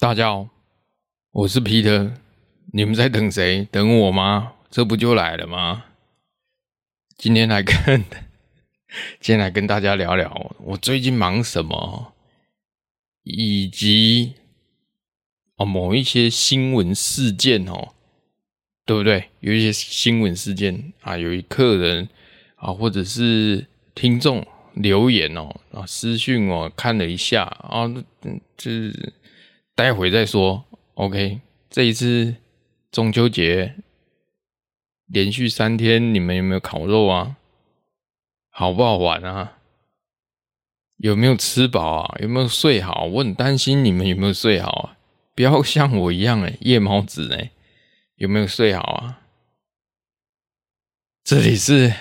大家好，我是皮特。你们在等谁？等我吗？这不就来了吗？今天来跟，今天来跟大家聊聊我最近忙什么，以及哦某一些新闻事件哦，对不对？有一些新闻事件啊，有一客人啊，或者是听众留言哦啊私讯我看了一下啊，嗯，就是。待会再说，OK。这一次中秋节连续三天，你们有没有烤肉啊？好不好玩啊？有没有吃饱啊？有没有睡好？我很担心你们有没有睡好啊？不要像我一样哎，夜猫子哎，有没有睡好啊？这里是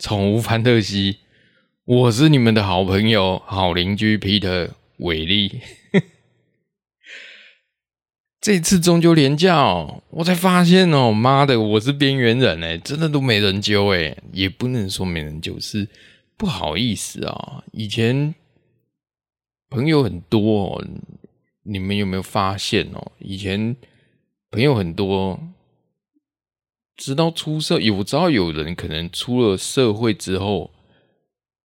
宠物范特西，我是你们的好朋友、好邻居皮特伟力。这次中秋连假哦，我才发现哦，妈的，我是边缘人哎，真的都没人揪哎，也不能说没人揪，是不好意思啊。以前朋友很多哦，你们有没有发现哦？以前朋友很多，直到出社，有知道有人可能出了社会之后，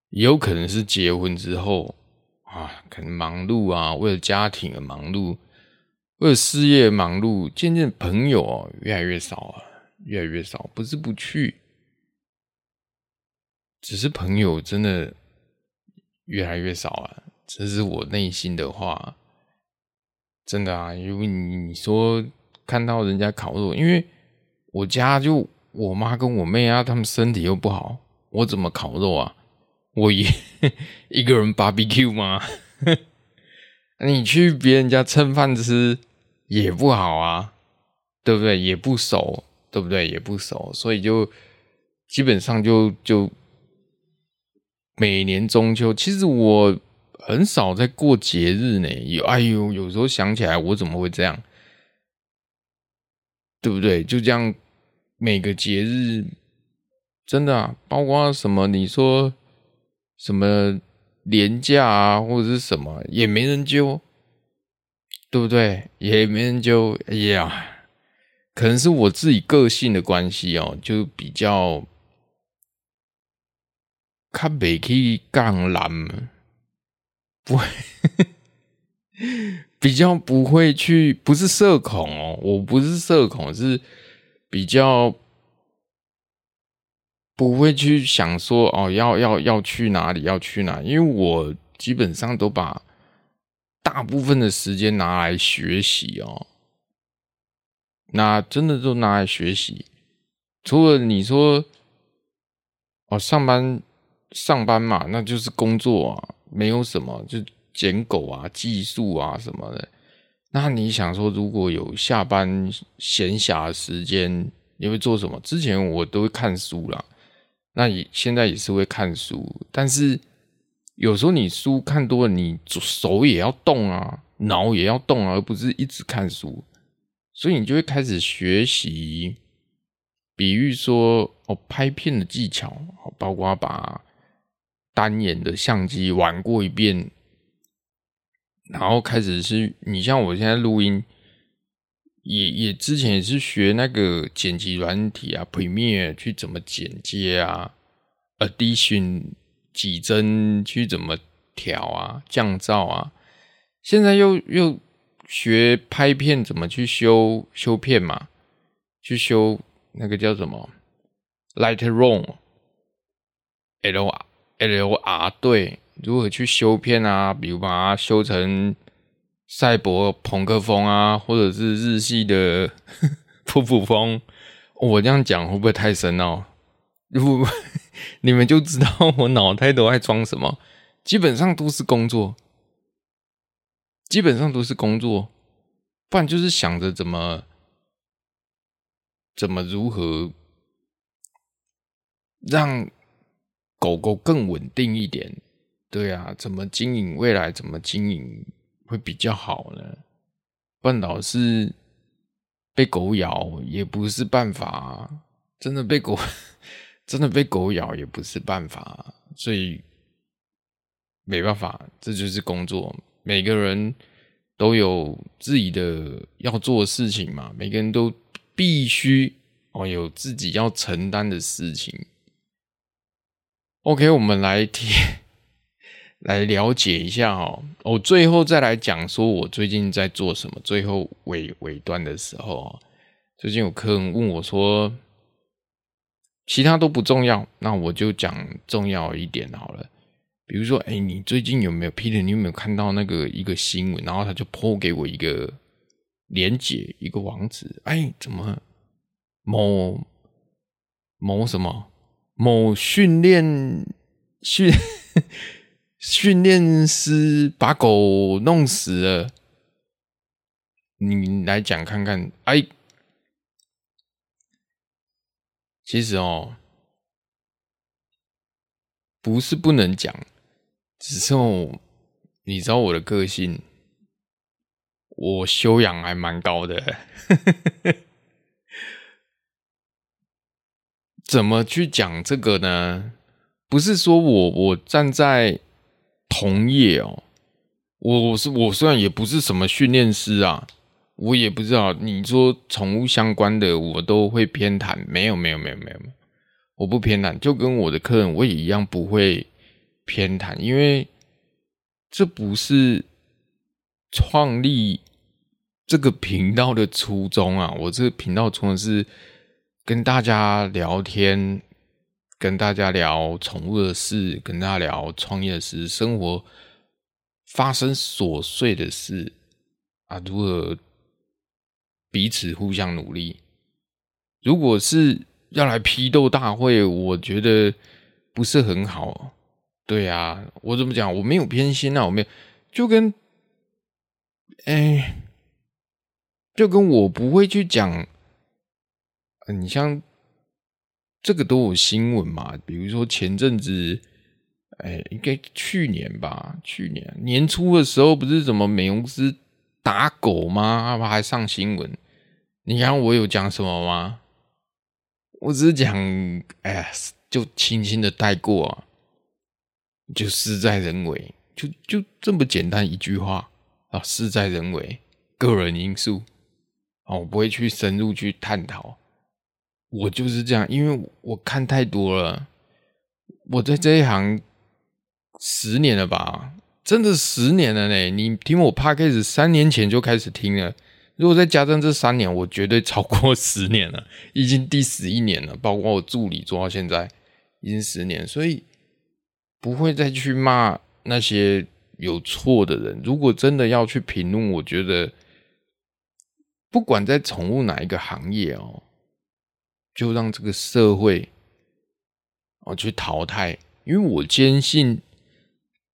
也有可能是结婚之后啊，可能忙碌啊，为了家庭而忙碌。为了事业忙碌，渐渐朋友哦越来越少啊，越来越少。不是不去，只是朋友真的越来越少啊。这是我内心的话，真的啊。因为你说看到人家烤肉，因为我家就我妈跟我妹啊，他们身体又不好，我怎么烤肉啊？我一 一个人 barbecue 吗？你去别人家蹭饭吃也不好啊，对不对？也不熟，对不对？也不熟，所以就基本上就就每年中秋，其实我很少在过节日呢。有哎呦，有时候想起来，我怎么会这样？对不对？就这样每个节日，真的啊，包括什么？你说什么？廉价啊，或者是什么也没人揪，对不对？也没人揪。哎呀，可能是我自己个性的关系哦，就比较看北去杠蓝，不会，比较不会去，不是社恐哦，我不是社恐，是比较。不会去想说哦，要要要去哪里，要去哪？因为我基本上都把大部分的时间拿来学习哦，那真的都拿来学习。除了你说哦，上班上班嘛，那就是工作啊，没有什么，就捡狗啊、技术啊什么的。那你想说，如果有下班闲暇时间，你会做什么？之前我都会看书啦。那也现在也是会看书，但是有时候你书看多了，你手也要动啊，脑也要动啊，而不是一直看书，所以你就会开始学习，比喻说哦，拍片的技巧，包括把单眼的相机玩过一遍，然后开始是你像我现在录音。也也之前也是学那个剪辑软体啊，Premiere 去怎么剪接啊，Addition 几帧去怎么调啊，降噪啊，现在又又学拍片怎么去修修片嘛，去修那个叫什么 Lightroom，L L R 对，如何去修片啊，比如把它修成。赛博朋克风啊，或者是日系的 普普风，我这样讲会不会太深奥？如果 你们就知道我脑袋都在装什么，基本上都是工作，基本上都是工作，不然就是想着怎么怎么如何让狗狗更稳定一点，对啊，怎么经营未来，怎么经营？会比较好呢，不然老是被狗咬也不是办法，真的被狗 真的被狗咬也不是办法，所以没办法，这就是工作。每个人都有自己的要做的事情嘛，每个人都必须哦有自己要承担的事情。OK，我们来听，来了解一下哦。我最后再来讲说我最近在做什么。最后尾尾段的时候，最近有客人问我说，其他都不重要，那我就讲重要一点好了。比如说，哎、你最近有没有 Peter？你有没有看到那个一个新闻？然后他就抛给我一个连接，一个网址。哎、怎么某某什么某训练训训练师把狗弄死了？你来讲看看。哎、其实哦，不是不能讲。只是我，你知道我的个性，我修养还蛮高的。怎么去讲这个呢？不是说我我站在同业哦，我是我虽然也不是什么训练师啊，我也不知道你说宠物相关的我都会偏袒，没有没有没有没有，我不偏袒，就跟我的客人我也一样不会。偏袒，因为这不是创立这个频道的初衷啊！我这个频道从的是跟大家聊天，跟大家聊宠物的事，跟大家聊创业的事，生活发生琐碎的事啊，如何彼此互相努力。如果是要来批斗大会，我觉得不是很好。对啊，我怎么讲？我没有偏心啊，我没有，就跟，哎，就跟我不会去讲，你像这个都有新闻嘛，比如说前阵子，哎，应该去年吧，去年年初的时候，不是什么美容师打狗吗？还上新闻，你看我有讲什么吗？我只是讲，哎，就轻轻的带过啊。就事在人为，就就这么简单一句话啊！事在人为，个人因素啊，我不会去深入去探讨。我就是这样，因为我看太多了。我在这一行十年了吧，真的十年了呢。你听我 Podcast 三年前就开始听了，如果再加上这三年，我绝对超过 十年了，已经第十一年了。包括我助理做到现在，已经十年，所以。不会再去骂那些有错的人。如果真的要去评论，我觉得不管在宠物哪一个行业哦，就让这个社会哦去淘汰。因为我坚信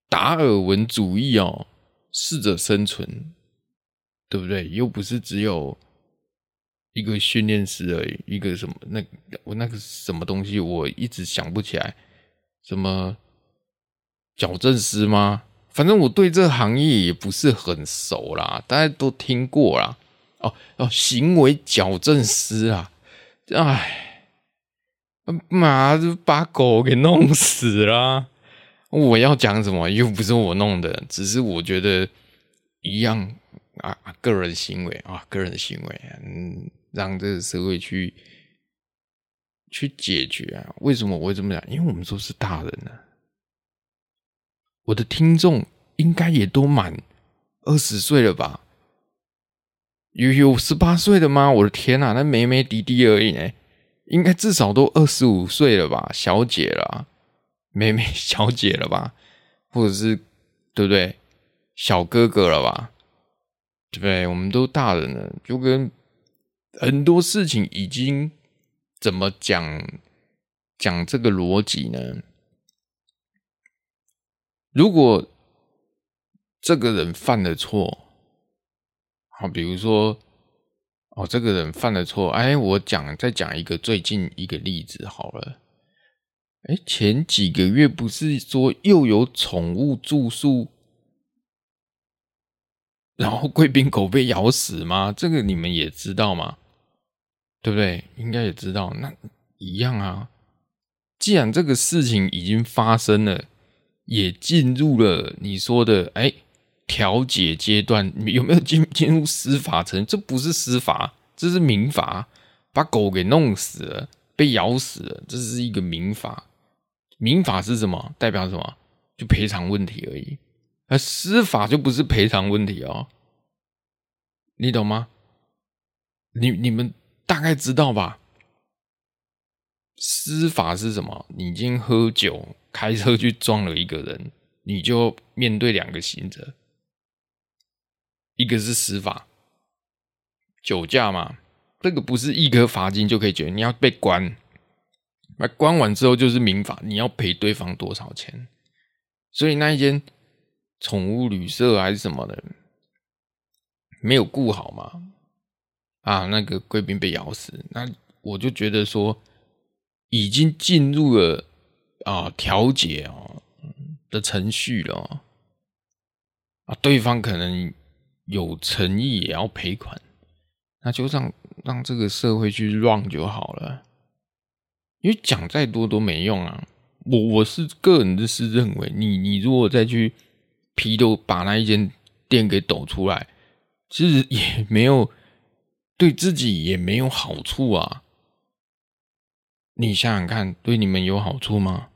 达尔文主义哦，适者生存，对不对？又不是只有一个训练师而已，一个什么那我那个什么东西，我一直想不起来什么。矫正师吗？反正我对这行业也不是很熟啦，大家都听过啦。哦哦，行为矫正师啊，哎，妈就把狗给弄死了。我要讲什么？又不是我弄的，只是我觉得一样啊，个人行为啊，个人行为，嗯，让这个社会去去解决啊。为什么我会这么讲？因为我们都是大人了。我的听众应该也都满二十岁了吧？有有十八岁的吗？我的天呐，那妹妹弟弟而已呢，应该至少都二十五岁了吧？小姐了，妹妹 小姐了吧？或者是对不对？小哥哥了吧？对不对？我们都大人了，就跟很多事情已经怎么讲讲这个逻辑呢？如果这个人犯了错，好，比如说，哦，这个人犯了错，哎，我讲再讲一个最近一个例子好了，哎，前几个月不是说又有宠物住宿，然后贵宾狗被咬死吗？这个你们也知道吗？对不对？应该也知道，那一样啊。既然这个事情已经发生了。也进入了你说的哎调解阶段，有没有进进入司法程？这不是司法，这是民法，把狗给弄死了，被咬死了，这是一个民法。民法是什么？代表什么？就赔偿问题而已。而司法就不是赔偿问题哦，你懂吗？你你们大概知道吧？司法是什么？你今天喝酒开车去撞了一个人，你就面对两个刑责。一个是司法，酒驾嘛，这个不是一颗罚金就可以解决，你要被关，那关完之后就是民法，你要赔对方多少钱？所以那一间宠物旅社还是什么的，没有顾好嘛，啊，那个贵宾被咬死，那我就觉得说，已经进入了啊调解哦的程序了，啊，对方可能。有诚意也要赔款，那就让让这个社会去 run 就好了。因为讲再多都没用啊！我我是个人的是认为，你你如果再去批斗，把那一间店给抖出来，其实也没有对自己也没有好处啊。你想想看，对你们有好处吗？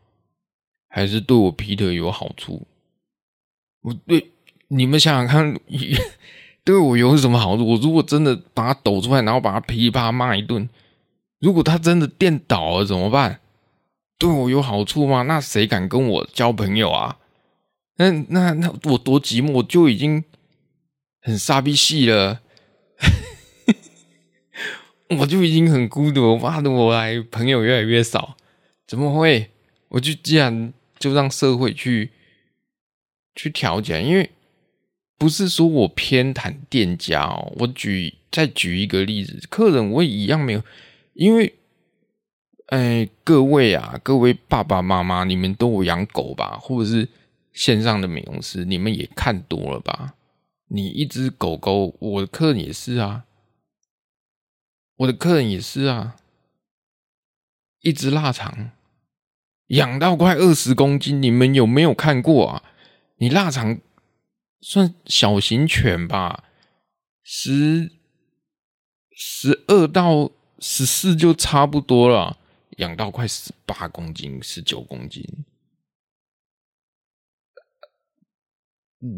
还是对我皮特有好处？我对。你们想想看，对我有什么好处？我如果真的把他抖出来，然后把他噼里啪啦骂一顿，如果他真的电倒了怎么办？对我有好处吗？那谁敢跟我交朋友啊？那那那我多寂寞，我就已经很傻逼戏了，我就已经很孤独。我妈的，我还朋友越来越少，怎么会？我就既然就让社会去去调节，因为。不是说我偏袒店家哦，我举再举一个例子，客人我也一样没有，因为，哎，各位啊，各位爸爸妈妈，你们都有养狗吧？或者是线上的美容师，你们也看多了吧？你一只狗狗，我的客人也是啊，我的客人也是啊，一只腊肠养到快二十公斤，你们有没有看过啊？你腊肠。算小型犬吧，十十二到十四就差不多了，养到快十八公斤、十九公斤，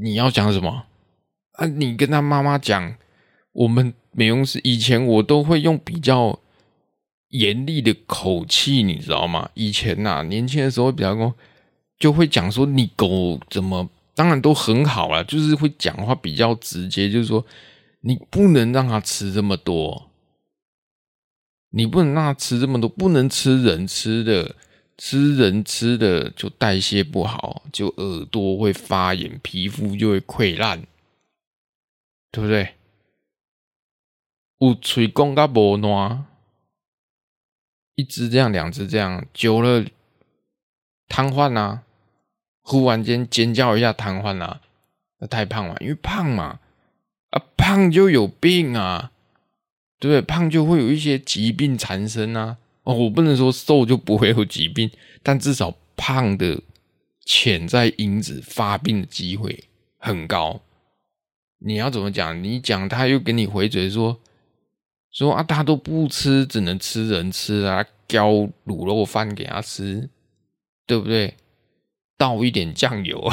你要讲什么啊？你跟他妈妈讲，我们美容师以前我都会用比较严厉的口气，你知道吗？以前呐、啊，年轻的时候比较说，就会讲说你狗怎么。当然都很好了，就是会讲话比较直接，就是说你不能让他吃这么多，你不能让他吃这么多，不能吃人吃的，吃人吃的就代谢不好，就耳朵会发炎，皮肤就会溃烂，对不对？有嘴讲甲无烂，一只这样，两只这样，久了瘫痪啊。忽然间尖叫一下瘫痪了，那太胖了，因为胖嘛，啊胖就有病啊，对不对？胖就会有一些疾病缠身啊。哦，我不能说瘦就不会有疾病，但至少胖的潜在因子发病的机会很高。你要怎么讲？你讲他又给你回嘴说说啊，他都不吃，只能吃人吃啊，交卤肉饭给他吃，对不对？倒一点酱油，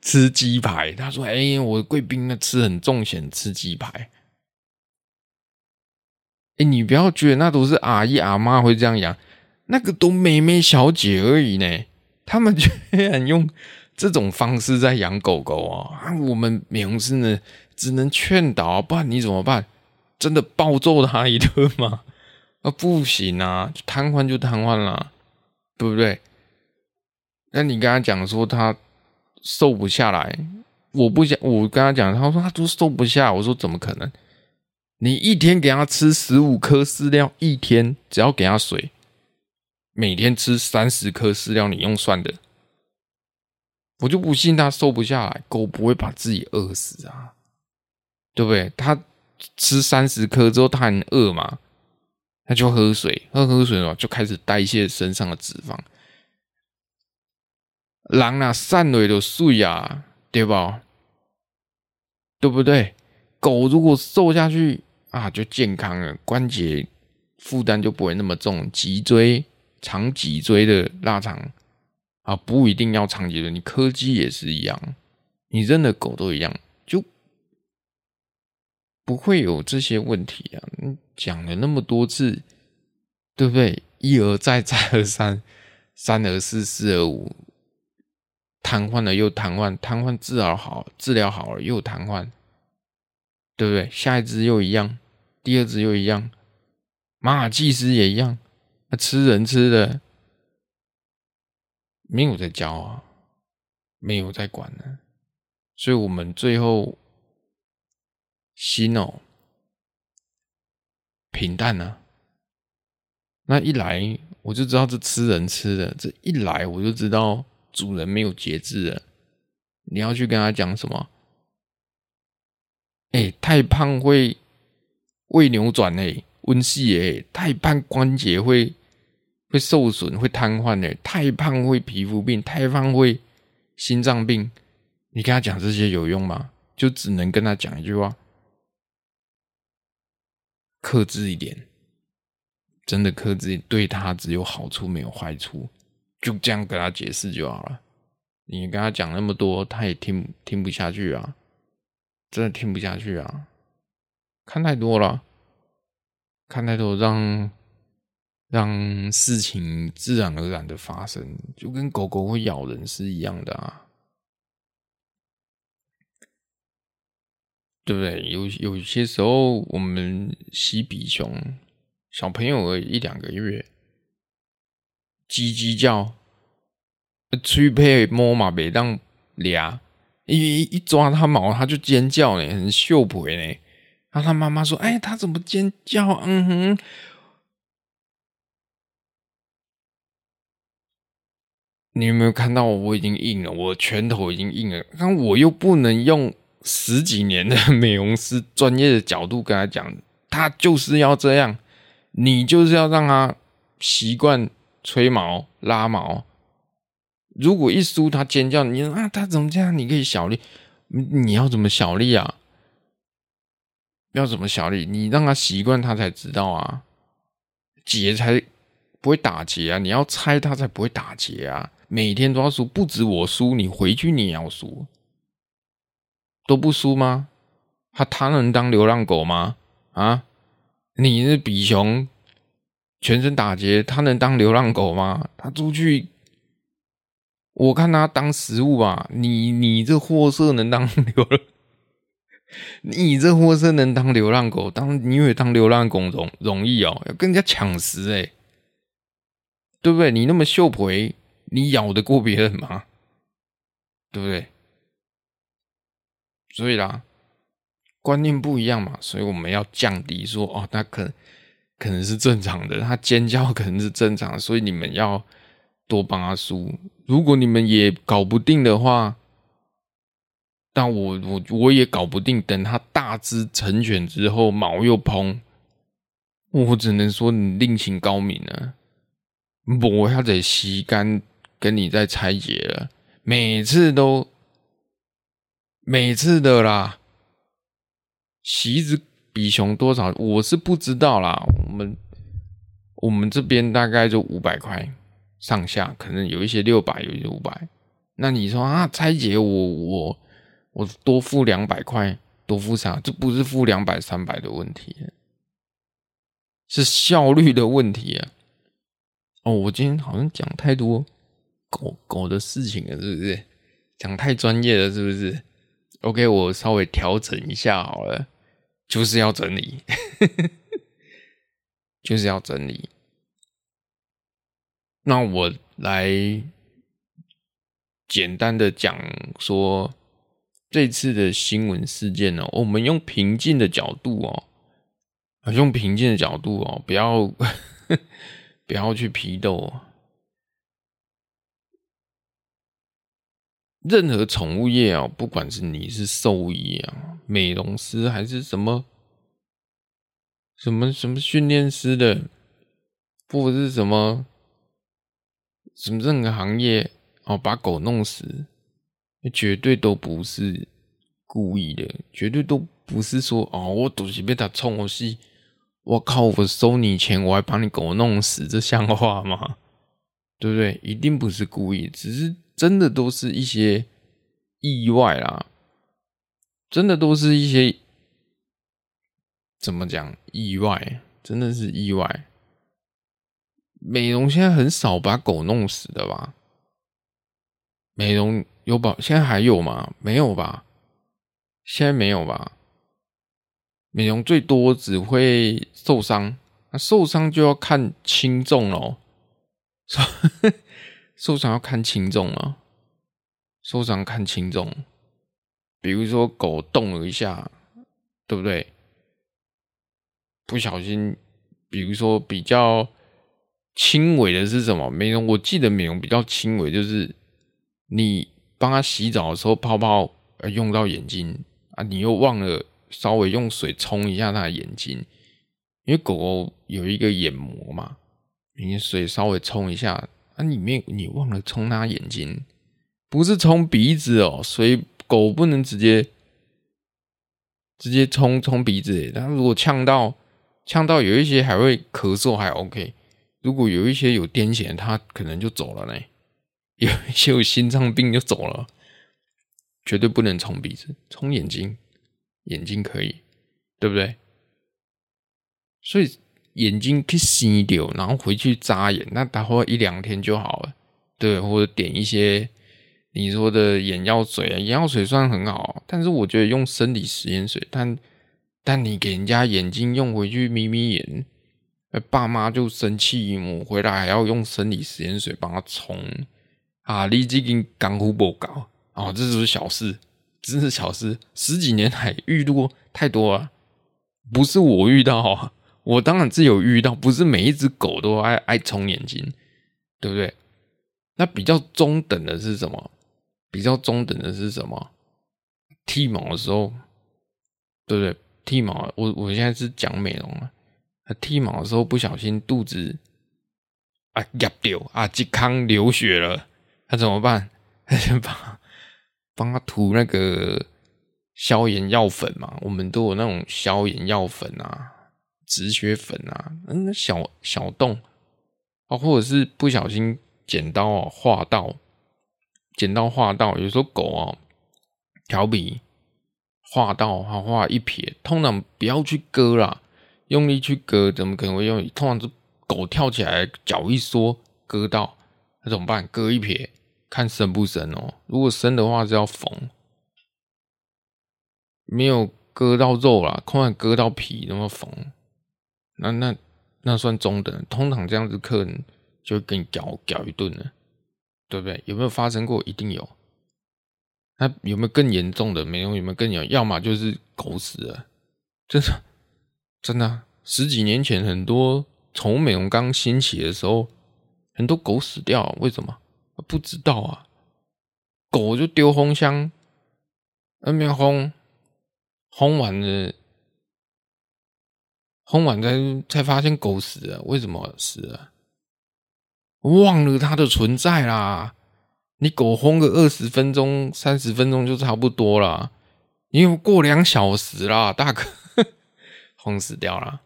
吃鸡排。他说：“哎、我贵宾那吃很重咸，吃鸡排。”哎，你不要觉得那都是阿姨阿妈会这样养，那个都妹妹小姐而已呢。他们居然用这种方式在养狗狗啊！我们美容师呢，只能劝导，不然你怎么办？真的暴揍他一顿吗？啊，不行啊，瘫痪就瘫痪了，对不对？那你跟他讲说他瘦不下来，我不想。我跟他讲，他说他都瘦不下。我说怎么可能？你一天给他吃十五颗饲料，一天只要给他水，每天吃三十颗饲料，你用算的，我就不信他瘦不下来。狗不会把自己饿死啊，对不对？他吃三十颗之后，他很饿嘛，他就喝水，喝喝水嘛，就开始代谢身上的脂肪。人啊，散落就碎啊，对吧？对不对？狗如果瘦下去啊，就健康了，关节负担就不会那么重，脊椎长脊椎的腊肠啊，不一定要长脊椎，你柯基也是一样，你认的狗都一样，就不会有这些问题啊。讲了那么多次，对不对？一而再，再而三，三而四，四而五。瘫痪了又瘫痪，瘫痪治疗好，治疗好了又瘫痪，对不对？下一只又一样，第二只又一样，马尔济斯也一样，那吃人吃的，没有在教啊，没有在管呢，所以我们最后心哦平淡呢、啊，那一来我就知道这吃人吃的，这一来我就知道。主人没有节制了，你要去跟他讲什么？哎、太胖会胃扭转哎，温系哎，太胖关节会会受损，会瘫痪哎，太胖会皮肤病，太胖会心脏病。你跟他讲这些有用吗？就只能跟他讲一句话：克制一点，真的克制，对他只有好处没有坏处。就这样跟他解释就好了。你跟他讲那么多，他也听听不下去啊，真的听不下去啊。看太多了，看太多让，让事情自然而然的发生，就跟狗狗会咬人是一样的啊，对不对？有有些时候，我们吸比熊，小朋友一两个月。叽叽叫，吹配摸嘛，别当俩一一抓它毛，它就尖叫呢，很秀皮呢。然后他妈妈说：“哎，他怎么尖叫？”嗯哼，你有没有看到我？我已经硬了，我拳头已经硬了。但我又不能用十几年的美容师专业的角度跟他讲，他就是要这样，你就是要让他习惯。吹毛、拉毛，如果一输他尖叫，你啊，他怎么这样？你可以小力，你要怎么小力啊？要怎么小力？你让他习惯，他才知道啊。结才不会打结啊！你要猜他才不会打结啊！每天都要输，不止我输，你回去你也要输，都不输吗？他他能当流浪狗吗？啊，你是比熊。全身打结，他能当流浪狗吗？他出去，我看他当食物吧。你你这货色能当流？你这货色能当流浪狗？当你以为当流浪狗容容易哦？要跟人家抢食哎，对不对？你那么秀皮，你咬得过别人吗？对不对？所以啦，观念不一样嘛，所以我们要降低说哦，那可能。可能是正常的，他尖叫可能是正常，所以你们要多帮他输。如果你们也搞不定的话，但我我我也搞不定。等他大只成犬之后，毛又蓬，我只能说你另请高明了。我要得吸干跟你再拆解了，每次都每次的啦，洗子。比熊多少？我是不知道啦。我们我们这边大概就五百块上下，可能有一些六百，有一些五百。那你说啊，拆解我我我多付两百块，多付啥？这不是付两百三百的问题，是效率的问题啊。哦，我今天好像讲太多狗狗的事情了，是不是？讲太专业了，是不是？OK，我稍微调整一下好了。就是要整理，就是要整理。那我来简单的讲说这次的新闻事件呢，我们用平静的角度哦，用平静的角度哦，不要 不要去批斗。哦任何宠物业啊，不管是你是兽医啊、美容师，还是什么什么什么训练师的，或者是什么什么任何行业哦，把狗弄死，绝对都不是故意的，绝对都不是说哦，我都是被他冲我戏，我靠，我收你钱，我还把你狗弄死，这像话吗？对不对？一定不是故意，只是真的都是一些意外啦，真的都是一些怎么讲意外，真的是意外。美容现在很少把狗弄死的吧？美容有保，现在还有吗？没有吧？现在没有吧？美容最多只会受伤，那受伤就要看轻重喽。受伤要看轻重啊，受伤看轻重。比如说狗动了一下，对不对？不小心，比如说比较轻微的是什么？美容我记得美容比较轻微就是。你帮他洗澡的时候，泡泡用到眼睛啊，你又忘了稍微用水冲一下他的眼睛，因为狗狗有一个眼膜嘛，你水稍微冲一下啊，里面你忘了冲它眼睛，不是冲鼻子哦，所以狗不能直接直接冲冲鼻子，它如果呛到呛到有一些还会咳嗽还 OK，如果有一些有癫痫，它可能就走了呢。有一些有心脏病就走了，绝对不能冲鼻子，冲眼睛，眼睛可以，对不对？所以眼睛可以洗掉，然后回去扎眼，那待会一两天就好了，对，或者点一些你说的眼药水，眼药水算很好，但是我觉得用生理食盐水，但但你给人家眼睛用回去眯眯眼，爸妈就生气，我回来还要用生理食盐水帮他冲。啊！你这根干枯不搞哦，这是小事，真是小事。十几年来遇到太多了，不是我遇到啊，我当然是有遇到，不是每一只狗都爱爱冲眼睛，对不对？那比较中等的是什么？比较中等的是什么？剃毛的时候，对不对？剃毛，我我现在是讲美容啊。剃毛的时候不小心肚子啊压掉啊，健康流血了。那怎么办？他先帮帮他涂那个消炎药粉嘛。我们都有那种消炎药粉啊、止血粉啊。嗯，小小洞啊，或者是不小心剪刀啊划到，剪刀划到，有时候狗啊调皮划到，它划一撇，通常不要去割啦，用力去割怎么可能会用？通常是狗跳起来脚一缩割到。那怎么办？割一撇，看深不深哦。如果深的话是要缝，没有割到肉啦，通常割到皮，那么缝，那那那算中等。通常这样子客人就给你屌屌一顿了，对不对？有没有发生过？一定有。那有没有更严重的？没有，有没有更严？要么就是狗死了，真的真的。十几年前，很多宠物美容刚兴起的时候。很多狗死掉，为什么？不知道啊。狗就丢烘箱，那边烘，烘完了，烘完才才发现狗死了。为什么死了？忘了它的存在啦。你狗烘个二十分钟、三十分钟就差不多了。你有过两小时啦，大哥，烘死掉了，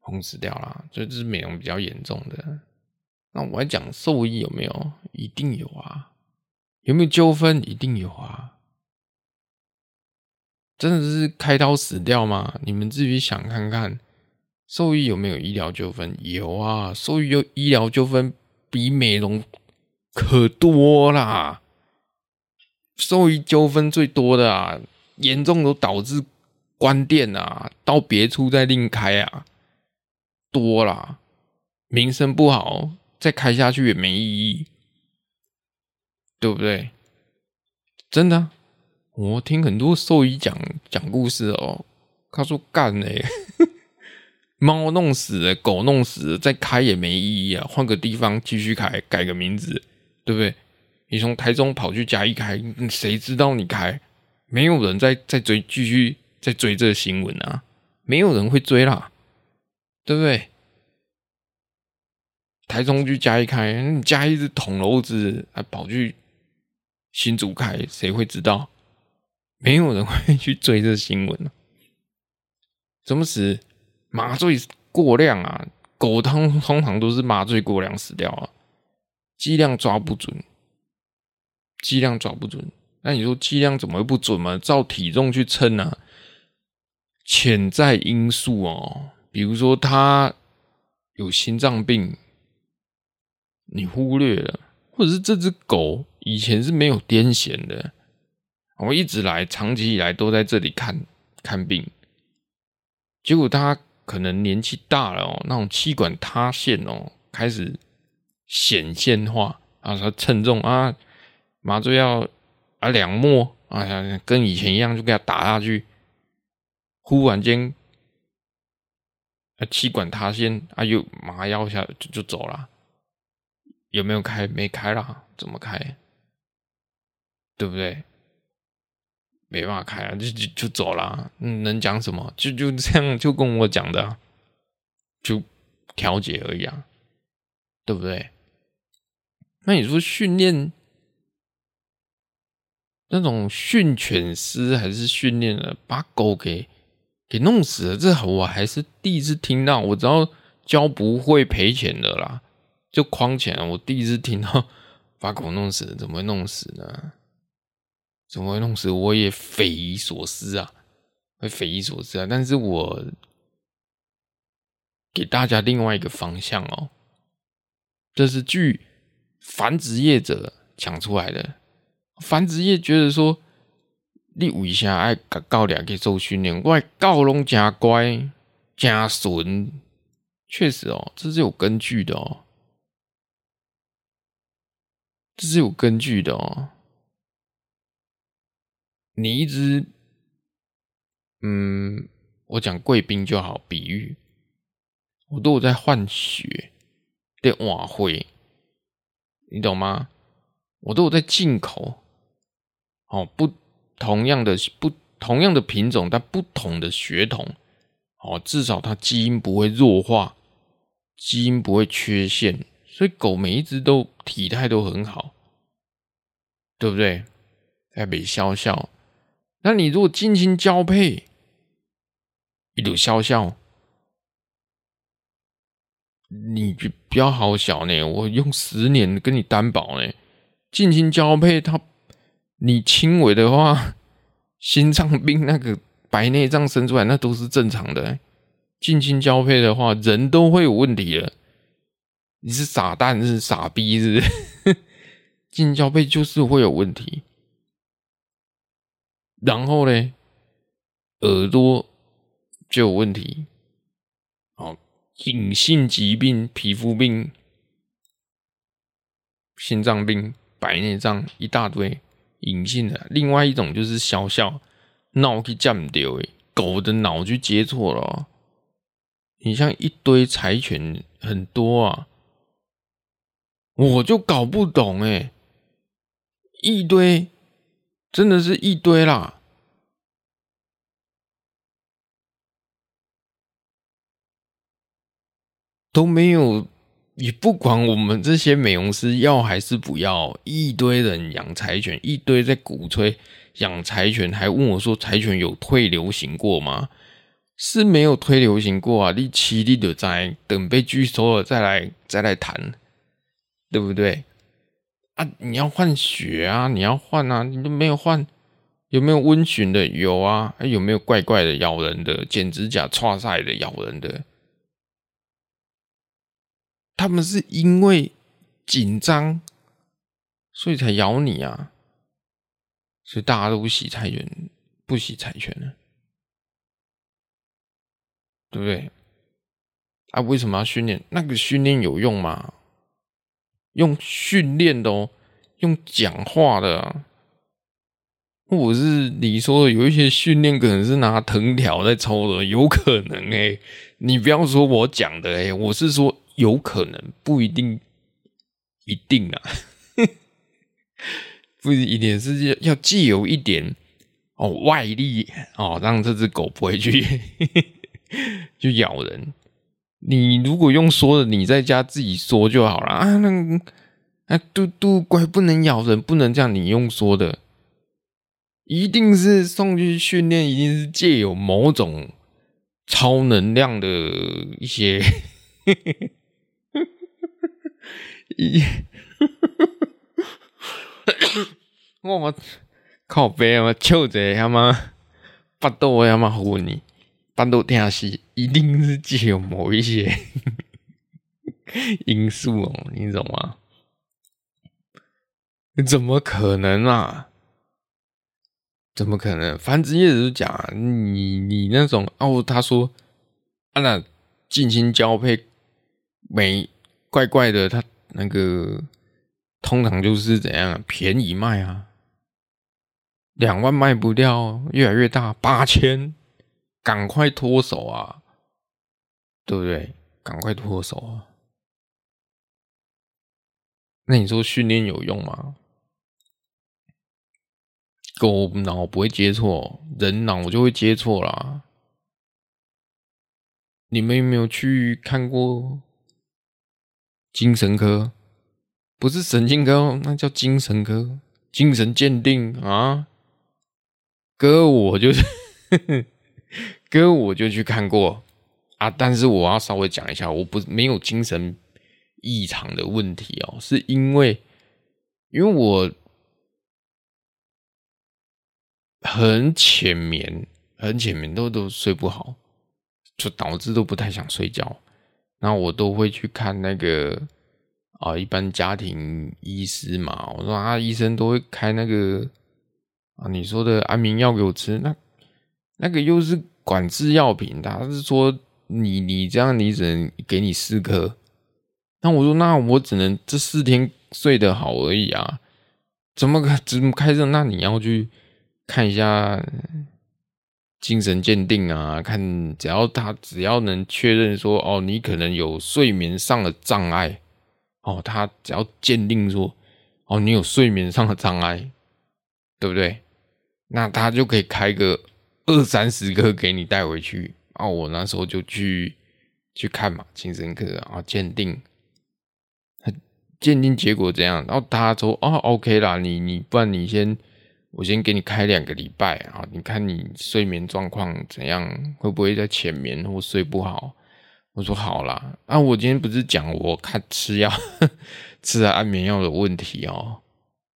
烘死掉了，所以这是美容比较严重的。那我还讲兽医有没有？一定有啊！有没有纠纷？一定有啊！真的是开刀死掉吗？你们自己想看看，兽医有没有医疗纠纷？有啊！兽医有医疗纠纷比美容可多啦！兽医纠纷最多的啊，严重都导致关店啊，到别处再另开啊，多啦，名声不好。再开下去也没意义，对不对？真的，我听很多兽医讲讲故事哦，他说干嘞，猫弄死了，狗弄死了，再开也没意义啊，换个地方继续开，改个名字，对不对？你从台中跑去嘉义开，谁知道你开？没有人在在追，继续在追这新闻啊，没有人会追啦，对不对？台中去嘉义开，你嘉义是捅娄子，还跑去新竹开，谁会知道？没有人会去追这新闻。什么死？麻醉过量啊！狗通通常都是麻醉过量死掉啊，剂量抓不准，剂量抓不准。那你说剂量怎么会不准？嘛？照体重去称啊？潜在因素哦，比如说他有心脏病，你忽略了，或者是这只狗以前是没有癫痫的，我一直来，长期以来都在这里看看病，结果他可能年纪大了哦，那种气管塌陷哦，开始显现化啊，他称重啊，麻醉药啊两末啊，跟以前一样就给他打下去。忽然间，啊，气管塌陷，啊，又麻药下就就走了，有没有开？没开啦，怎么开？对不对？没办法开啊，就就就走了，嗯，能讲什么？就就这样，就跟我讲的，就调解而已啊，对不对？那你说训练那种训犬师，还是训练了把狗给？给弄死了，这我还是第一次听到。我知道教不会赔钱的啦，就框钱。我第一次听到 把狗弄死，怎么会弄死呢？怎么会弄死？我也匪夷所思啊，会匪夷所思啊。但是我给大家另外一个方向哦，这是据繁殖业者讲出来的。繁殖业觉得说。你为啥爱甲狗俩去做训练？我狗拢真乖，真顺。确实哦，这是有根据的哦，这是有根据的哦。你一直，嗯，我讲贵宾就好，比喻，我都有在换血的晚会，你懂吗？我都有在进口，哦不。同样的不同样的品种，但不同的血统，哦，至少它基因不会弱化，基因不会缺陷，所以狗每一只都体态都很好，对不对？还没消消，那你如果近亲交配，一路消消，你就不要好小呢，我用十年跟你担保呢，近亲交配它。你轻微的话，心脏病那个白内障生出来，那都是正常的。近亲交配的话，人都会有问题的。你是傻蛋是傻逼是？近交配就是会有问题。然后呢，耳朵就有问题。哦，隐性疾病、皮肤病、心脏病、白内障一大堆。隐性的，另外一种就是小小脑去占掉，狗的脑去接错了。你像一堆柴犬很多啊，我就搞不懂诶，一堆，真的是一堆啦，都没有。也不管我们这些美容师要还是不要，一堆人养柴犬，一堆在鼓吹养柴犬，还问我说柴犬有退流行过吗？是没有退流行过啊！你起立的在等被拒收了再来再来谈，对不对？啊，你要换血啊，你要换啊，你都没有换，有没有温驯的？有啊，有没有怪怪的咬人的？剪指甲、挫赛的咬人的？他们是因为紧张，所以才咬你啊！所以大家都不洗柴犬，不洗柴犬了，对不对？啊，为什么要训练？那个训练有用吗？用训练的哦，用讲话的啊，或者是你说的有一些训练可能是拿藤条在抽的，有可能诶、欸、你不要说我讲的诶、欸、我是说。有可能不一定，一定啊，不一定是要借由一点哦外力哦，让这只狗不会去 去咬人。你如果用说的，你在家自己说就好了啊。那哎，嘟嘟乖，不能咬人，不能这样，你用说的，一定是送去训练，一定是借有某种超能量的一些，一，我靠北啊，笑着他妈，巴肚他妈唬你，巴肚听死，一定是借有某一些因素哦，你懂吗？怎么可能啊？怎么可能？繁殖业者就讲你你那种哦，他说啊，那近亲交配没怪怪的，他那个通常就是怎样便宜卖啊，两万卖不掉，越来越大，八千，赶快脱手啊，对不对？赶快脱手啊！那你说训练有用吗？狗脑不会接错，人脑就会接错啦。你们有没有去看过精神科？不是神经科，那叫精神科，精神鉴定啊。哥，我就是 哥，我就去看过啊。但是我要稍微讲一下，我不没有精神异常的问题哦，是因为因为我。很浅眠，很浅眠，都都睡不好，就导致都不太想睡觉。那我都会去看那个啊，一般家庭医师嘛。我说啊，医生都会开那个啊，你说的安眠药给我吃，那那个又是管制药品，他是说你你这样你只能给你四颗。那我说那我只能这四天睡得好而已啊，怎么开怎么开这？那你要去。看一下精神鉴定啊，看只要他只要能确认说哦，你可能有睡眠上的障碍哦，他只要鉴定说哦，你有睡眠上的障碍，对不对？那他就可以开个二三十个给你带回去啊。我那时候就去去看嘛，精神科啊，鉴定，鉴定结果怎样？然后他说哦，OK 啦，你你不然你先。我先给你开两个礼拜啊，你看你睡眠状况怎样，会不会在浅眠或睡不好？我说好啦，啊，我今天不是讲我看吃药 吃了安眠药的问题哦，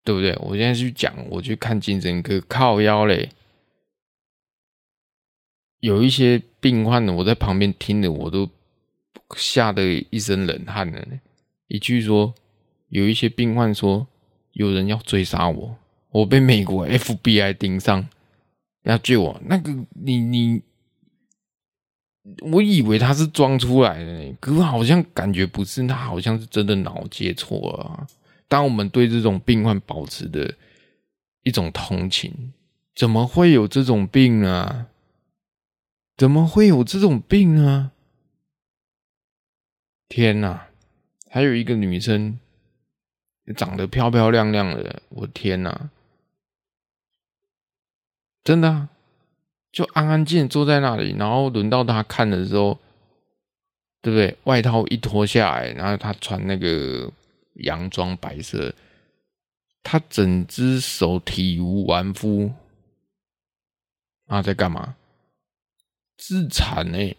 对不对？我现在去讲，我去看精神科靠腰嘞，有一些病患呢，我在旁边听的，我都吓得一身冷汗了。一句说，有一些病患说，有人要追杀我。我被美国 FBI 盯上，要救我。那个你你，我以为他是装出来的，可是好像感觉不是，他好像是真的脑接错了。当我们对这种病患保持的一种同情，怎么会有这种病呢？怎么会有这种病呢？天哪！还有一个女生，长得漂漂亮亮的，我天哪！真的啊，就安安静静坐在那里，然后轮到他看的时候，对不对？外套一脱下来，然后他穿那个洋装白色，他整只手体无完肤，啊，在干嘛？自残呢、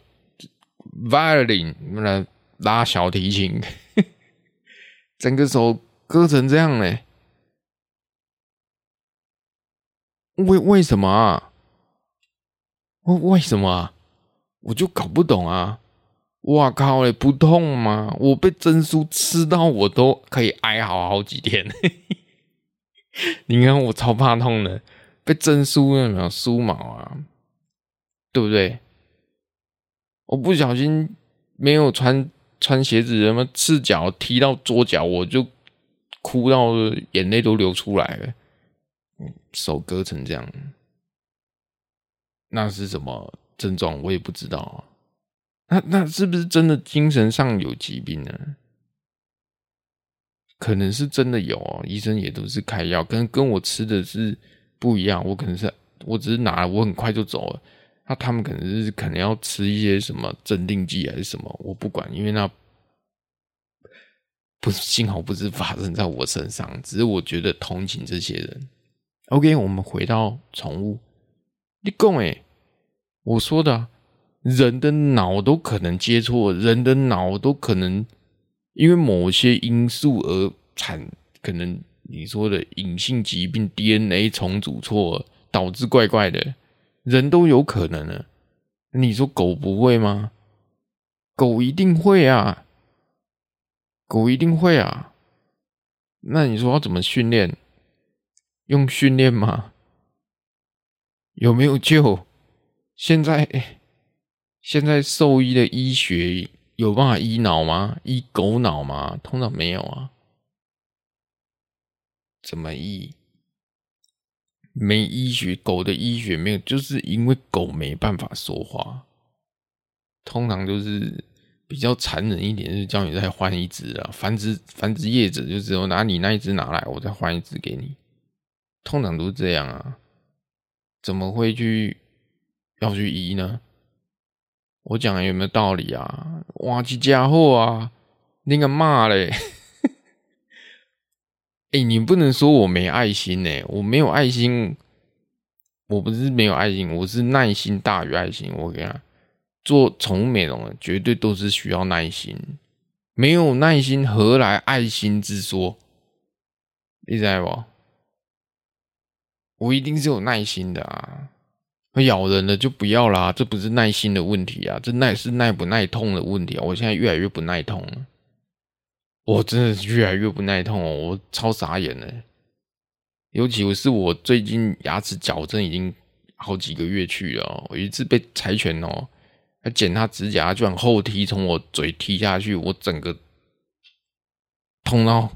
？Violin 来拉小提琴，整个手割成这样呢、为为什么啊？为为什么啊？我就搞不懂啊！哇靠嘞，不痛吗？我被针书吃到，我都可以哀嚎好几天。你看我超怕痛的，被针书有没有梳毛啊？对不对？我不小心没有穿穿鞋子，什么赤脚踢到桌脚，我就哭到眼泪都流出来了。手割成这样，那是什么症状？我也不知道啊。那那是不是真的精神上有疾病呢？可能是真的有哦，医生也都是开药，跟跟我吃的是不一样。我可能是我只是拿，我很快就走了。那他们可能是可能要吃一些什么镇定剂还是什么，我不管，因为那不是，幸好不是发生在我身上，只是我觉得同情这些人。OK，我们回到宠物。你讲诶，我说的，人的脑都可能接错，人的脑都可能因为某些因素而产，可能你说的隐性疾病 DNA 重组错，导致怪怪的，人都有可能呢。你说狗不会吗？狗一定会啊。狗一定会啊，那你说要怎么训练？用训练吗？有没有救？现在现在兽医的医学有办法医脑吗？医狗脑吗？通常没有啊。怎么医？没医学，狗的医学没有，就是因为狗没办法说话，通常就是。比较残忍一点，就是叫你再换一只啊！繁殖繁殖业者就只有拿你那一只拿来，我再换一只给你。通常都是这样啊，怎么会去要去医呢？我讲的有没有道理啊？哇，这家伙啊，那个骂嘞！哎、你不能说我没爱心呢、我没有爱心，我不是没有爱心，我是耐心大于爱心。我跟你讲。做宠物美容的绝对都是需要耐心，没有耐心何来爱心之说？你知道不？我一定是有耐心的啊！咬人了就不要啦，这不是耐心的问题啊，这耐是耐不耐痛的问题啊！我现在越来越不耐痛了，我真的是越来越不耐痛哦，我超傻眼了。尤其是我最近牙齿矫正已经好几个月去了，我一次被柴犬哦。他剪他指甲，就往后踢，从我嘴踢下去，我整个痛到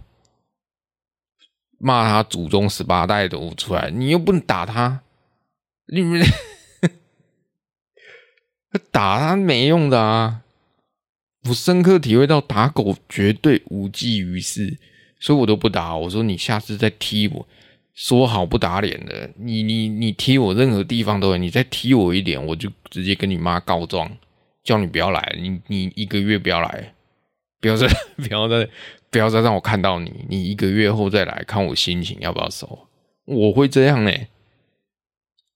骂他祖宗十八代都出来。你又不能打他，你们 打他没用的啊！我深刻体会到打狗绝对无济于事，所以我都不打。我说你下次再踢我，说好不打脸的，你你你踢我任何地方都有，你再踢我一点，我就直接跟你妈告状，叫你不要来，你你一个月不要来，不要再 不要再不要再让我看到你，你一个月后再来看我心情要不要收，我会这样呢，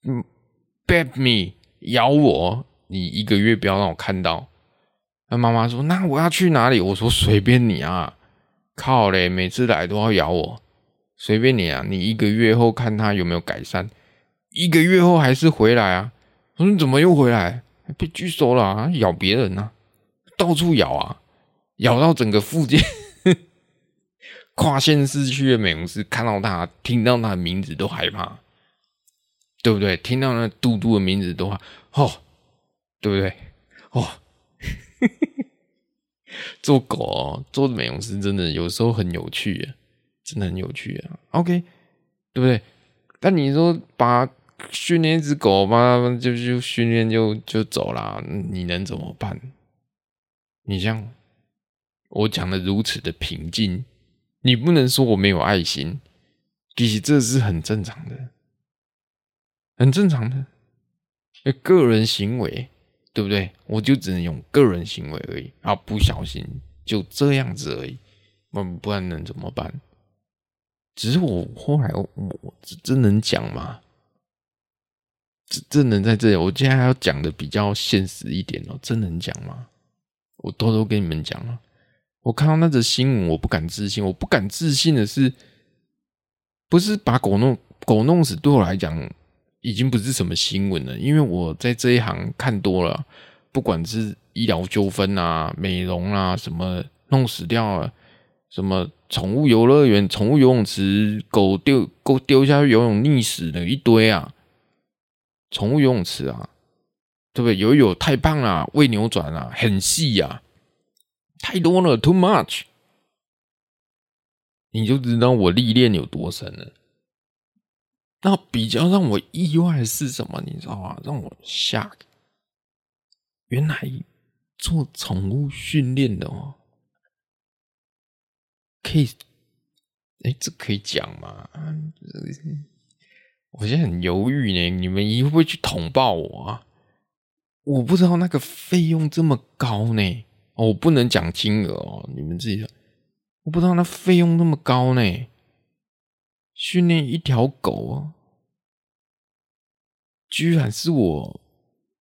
嗯，bad me 咬我，你一个月不要让我看到。那妈妈说，那我要去哪里？我说随便你啊，靠嘞，每次来都要咬我。随便你啊，你一个月后看他有没有改善，一个月后还是回来啊。我说你怎么又回来？被拒收了啊，咬别人啊，到处咬啊，咬到整个附近跨县市区的美容师看到他，听到他的名字都害怕，对不对？听到那嘟嘟的名字都怕，哦，对不对？哦，做狗哦，做美容师真的有时候很有趣真的很有趣啊，OK，对不对？但你说把训练一只狗嘛，就就训练就就走了，你能怎么办？你像我讲的如此的平静，你不能说我没有爱心，其实这是很正常的，很正常的，个人行为，对不对？我就只能用个人行为而已啊，不小心就这样子而已，不不然能怎么办？只是我后来我，我真能讲吗？这这能在这里？我今天还要讲的比较现实一点哦，真能讲吗？我偷偷跟你们讲了，我看到那则新闻，我不敢置信。我不敢置信的是，不是把狗弄狗弄死，对我来讲已经不是什么新闻了，因为我在这一行看多了，不管是医疗纠纷啊、美容啊，什么弄死掉了。什么宠物游乐园、宠物游泳池，狗丢狗丢下去游泳溺死的一堆啊！宠物游泳池啊，对不对？游泳太棒了，胃扭转了，很细呀，太多了，too much。你就知道我历练有多深了。那比较让我意外的是什么？你知道吗？让我吓，原来做宠物训练的哦。可以，哎，这可以讲吗？我现在很犹豫呢。你们会不会去捅爆我啊？我不知道那个费用这么高呢。哦，我不能讲金额哦，你们自己想。我不知道那费用那么高呢，训练一条狗啊，居然是我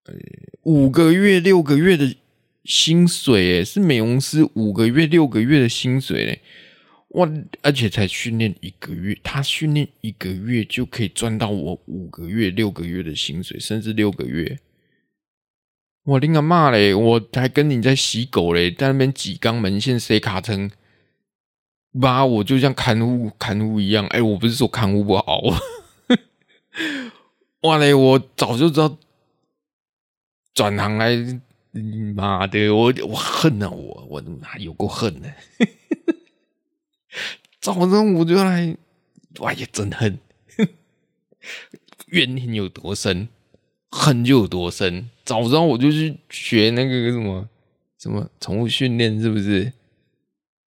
呃五个月六个月的薪水，诶，是美容师五个月六个月的薪水嘞。哇！而且才训练一个月，他训练一个月就可以赚到我五个月、六个月的薪水，甚至六个月。我拎个骂嘞！我还跟你在洗狗嘞，在那边挤肛门线、塞卡称，妈！我就像看护、看护一样。哎、我不是说看护不好，哇嘞！我早就知道转行来，妈的！我我恨啊！我我哪有够恨呢？早上我就来，哇呀，真恨，怨恨有多深，恨就有多深。早上我就去学那个什么什么宠物训练，是不是？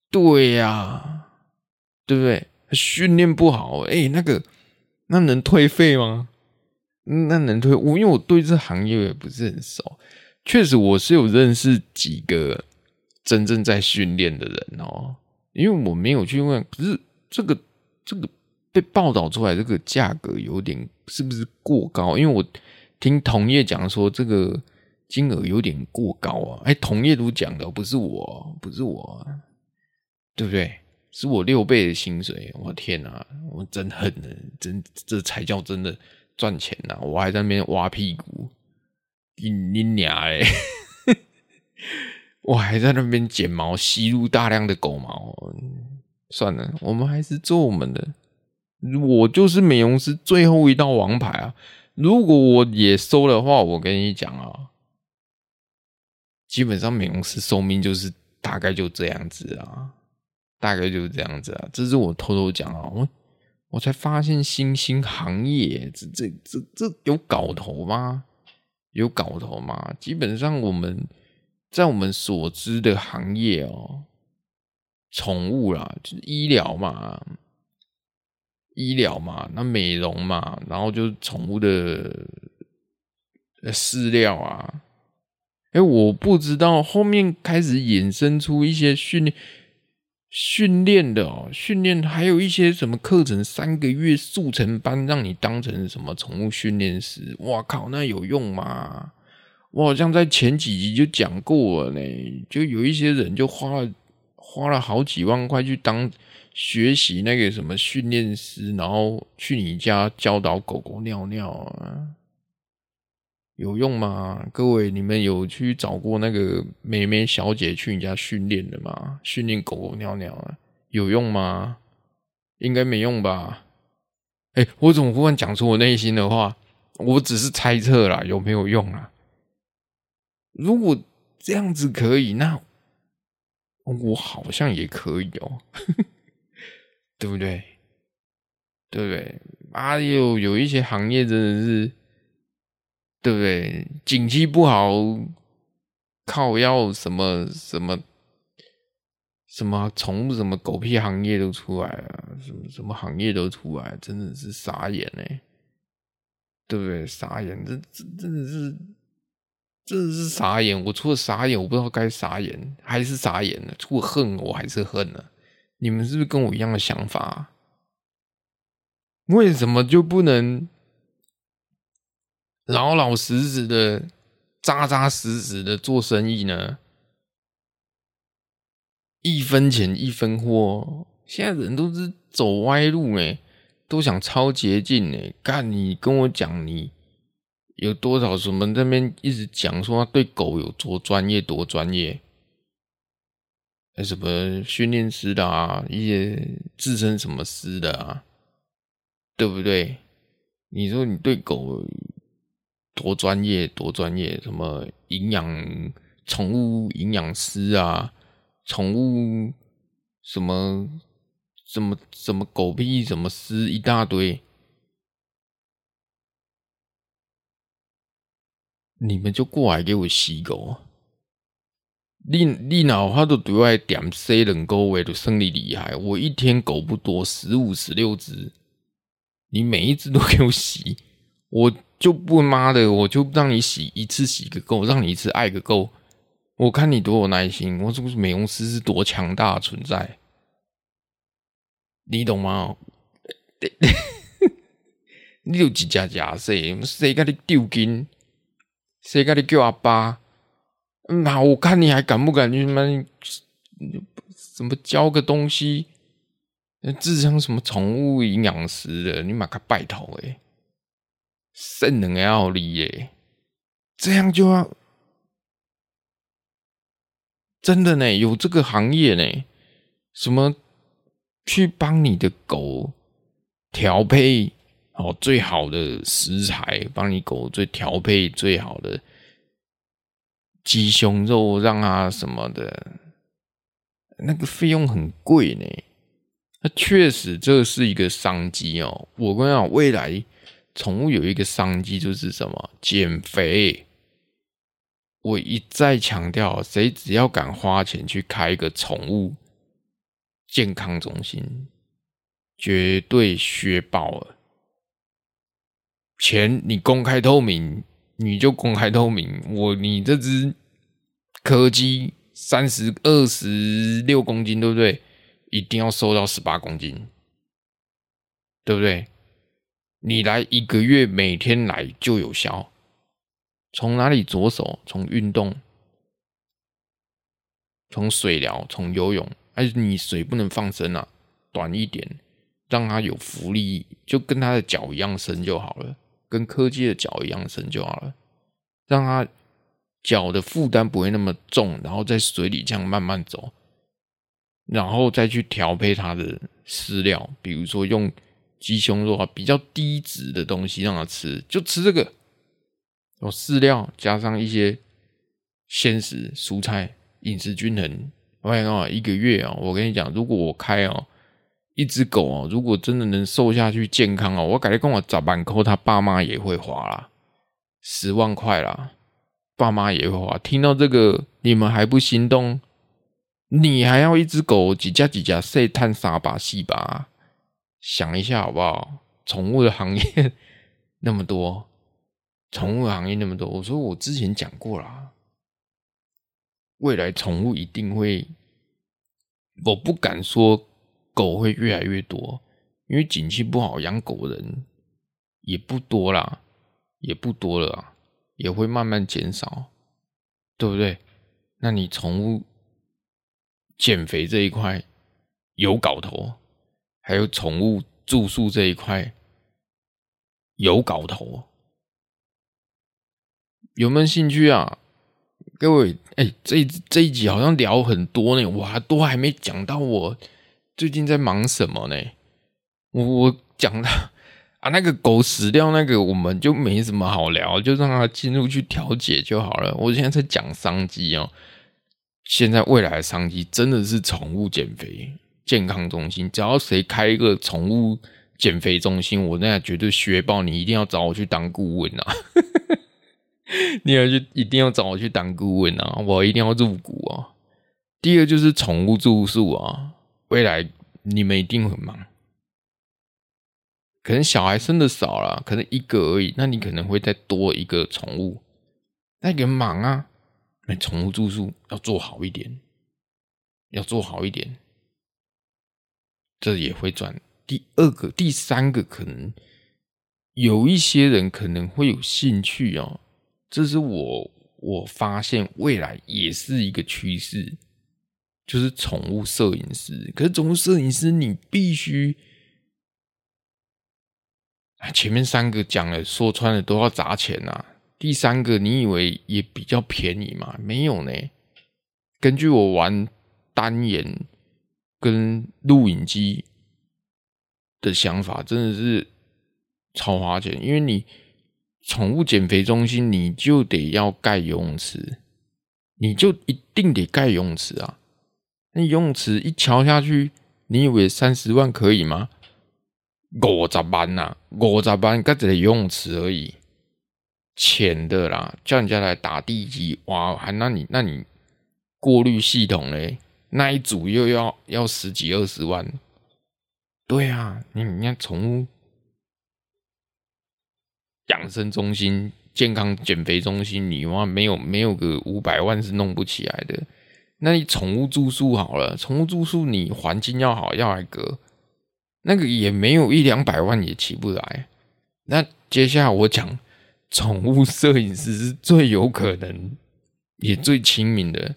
对呀、对不对？训练不好，哎、那个那能退费吗？那能退？我因为我对这行业也不是很熟，确实我是有认识几个真正在训练的人哦。因为我没有去问，可是这个这个被报道出来，这个价格有点是不是过高？因为我听同业讲说，这个金额有点过高啊！哎，同业都讲的，不是我，不是我，对不对？是我六倍的薪水，我天哪，我真恨呢，真这才叫真的赚钱呐！我还在那边挖屁股，你你娘嘞！我还在那边剪毛，吸入大量的狗毛。算了，我们还是做我们的。我就是美容师最后一道王牌啊！如果我也收的话，我跟你讲啊，基本上美容师寿命就是大概就这样子啊，大概就是这样子啊。这是我偷偷讲啊，我我才发现新兴行业，这这这这有搞头吗？有搞头吗？基本上我们。在我们所知的行业哦，宠物啦，就是医疗嘛，医疗嘛，那美容嘛，然后就是宠物的饲料啊。哎，我不知道后面开始衍生出一些训练训练的哦，训练还有一些什么课程，三个月速成班，让你当成什么宠物训练师。哇靠，那有用吗？我好像在前几集就讲过了呢，就有一些人就花了花了好几万块去当学习那个什么训练师，然后去你家教导狗狗尿尿啊，有用吗？各位，你们有去找过那个美眉小姐去你家训练的吗？训练狗狗尿尿啊，有用吗？应该没用吧？哎，我怎么忽然讲出我内心的话？我只是猜测啦，有没有用啊？如果这样子可以，那我好像也可以哦，对不对？对不对？啊，有有一些行业真的是，对不对？景气不好，靠要什么什么什么从什么狗屁行业都出来了，什么什么行业都出来，真的是傻眼哎，对不对？傻眼，这这真的是。真的是傻眼，我除了傻眼，我不知道该傻眼还是傻眼呢。除了恨，我还是恨呢。你们是不是跟我一样的想法？为什么就不能老老实实的、扎扎实实的做生意呢？一分钱一分货，现在人都是走歪路哎，都想抄捷径哎。干，你跟我讲你。有多少什么那边一直讲说他对狗有多专业多专业？还什么训练师的啊，一些自称什么师的啊，对不对？你说你对狗多专业多专业？什么营养宠物营养师啊，宠物什么什么什么狗屁什么师一大堆。你们就过来给我洗狗啊！你你哪怕都对外点洗两个月都生理厉害，我一天狗不多，十五十六只，你每一只都给我洗，我就不妈的，我就让你洗一次洗个够，让你一次爱个够。我看你多有耐心，我这个美容师是多强大的存在，你懂吗？你有几家家谁谁跟你丢金？谁跟你叫阿爸？那我看你还敢不敢去什么？什么教个东西？自称什么宠物营养师的？你马个拜托诶，圣人要理耶，这样就要真的呢？有这个行业呢？什么去帮你的狗调配？哦，最好的食材，帮你狗最调配最好的鸡胸肉，让它什么的，那个费用很贵呢。那确实这是一个商机哦。我跟你讲，未来宠物有一个商机就是什么？减肥。我一再强调，谁只要敢花钱去开一个宠物健康中心，绝对削爆了。钱你公开透明，你就公开透明。我你这只柯基三十二十六公斤，对不对？一定要瘦到十八公斤，对不对？你来一个月，每天来就有效。从哪里着手？从运动，从水疗，从游泳。哎，你水不能放深啊，短一点，让它有浮力，就跟它的脚一样深就好了。跟柯基的脚一样深就好了，让它脚的负担不会那么重，然后在水里这样慢慢走，然后再去调配它的饲料，比如说用鸡胸肉啊，比较低脂的东西让它吃，就吃这个，有饲料加上一些鲜食、蔬菜，饮食均衡。哎呀，一个月啊，我跟你讲，如果我开哦。一只狗哦，如果真的能瘦下去、健康哦，我感觉跟我找板扣，他爸妈也会花啦，十万块啦，爸妈也会花。听到这个，你们还不心动？你还要一只狗几家几家谁探啥把戏吧？想一下好不好？宠物的行业那么多，宠物行业那么多，我说我之前讲过啦，未来宠物一定会，我不敢说。狗会越来越多，因为景气不好，养狗人也不多啦，也不多了啊，也会慢慢减少，对不对？那你宠物减肥这一块有搞头，还有宠物住宿这一块有搞头，有没有兴趣啊？各位，哎、欸，这这一集好像聊很多呢，我都还没讲到我。最近在忙什么呢？我我讲的 啊，那个狗死掉那个，我们就没什么好聊，就让它进入去调解就好了。我现在在讲商机哦，现在未来的商机真的是宠物减肥健康中心。只要谁开一个宠物减肥中心，我那绝对削爆你，一定要找我去当顾问啊！你要去，一定要找我去当顾问啊！我一定要入股啊！第二就是宠物住宿啊。未来你们一定很忙，可能小孩生的少了，可能一个而已。那你可能会再多一个宠物，那个忙啊！那宠物住宿要做好一点，要做好一点，这也会赚。第二个、第三个，可能有一些人可能会有兴趣哦。这是我我发现未来也是一个趋势。就是宠物摄影师，可是宠物摄影师你必须，前面三个讲了，说穿了都要砸钱呐。第三个你以为也比较便宜吗？没有呢。根据我玩单眼跟录影机的想法，真的是超花钱。因为你宠物减肥中心，你就得要盖游泳池，你就一定得盖游泳池啊。那游泳池一敲下去，你以为三十万可以吗？五十万呐，五十万，搁一个游泳池而已，浅的啦，叫人家来打地基，哇，还那你那你过滤系统嘞，那一组又要要十几二十万，对啊，你你看宠物养生中心、健康减肥中心，你话没有没有个五百万是弄不起来的。那你宠物住宿好了，宠物住宿你环境要好，要来个那个也没有一两百万也起不来。那接下来我讲，宠物摄影师是最有可能也最亲民的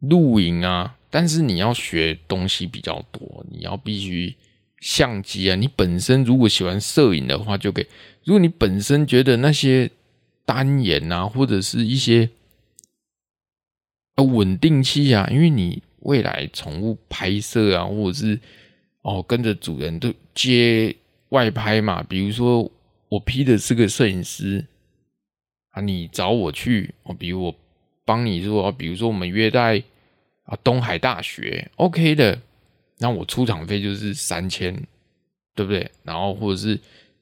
露营啊，但是你要学东西比较多，你要必须相机啊。你本身如果喜欢摄影的话，就给；如果你本身觉得那些单眼啊，或者是一些呃稳定器啊，因为你未来宠物拍摄啊，或者是哦跟着主人都接外拍嘛，比如说我批的是个摄影师啊，你找我去，哦比如我帮你说，比如说我们约在。啊，东海大学，OK 的，那我出场费就是三千，对不对？然后或者是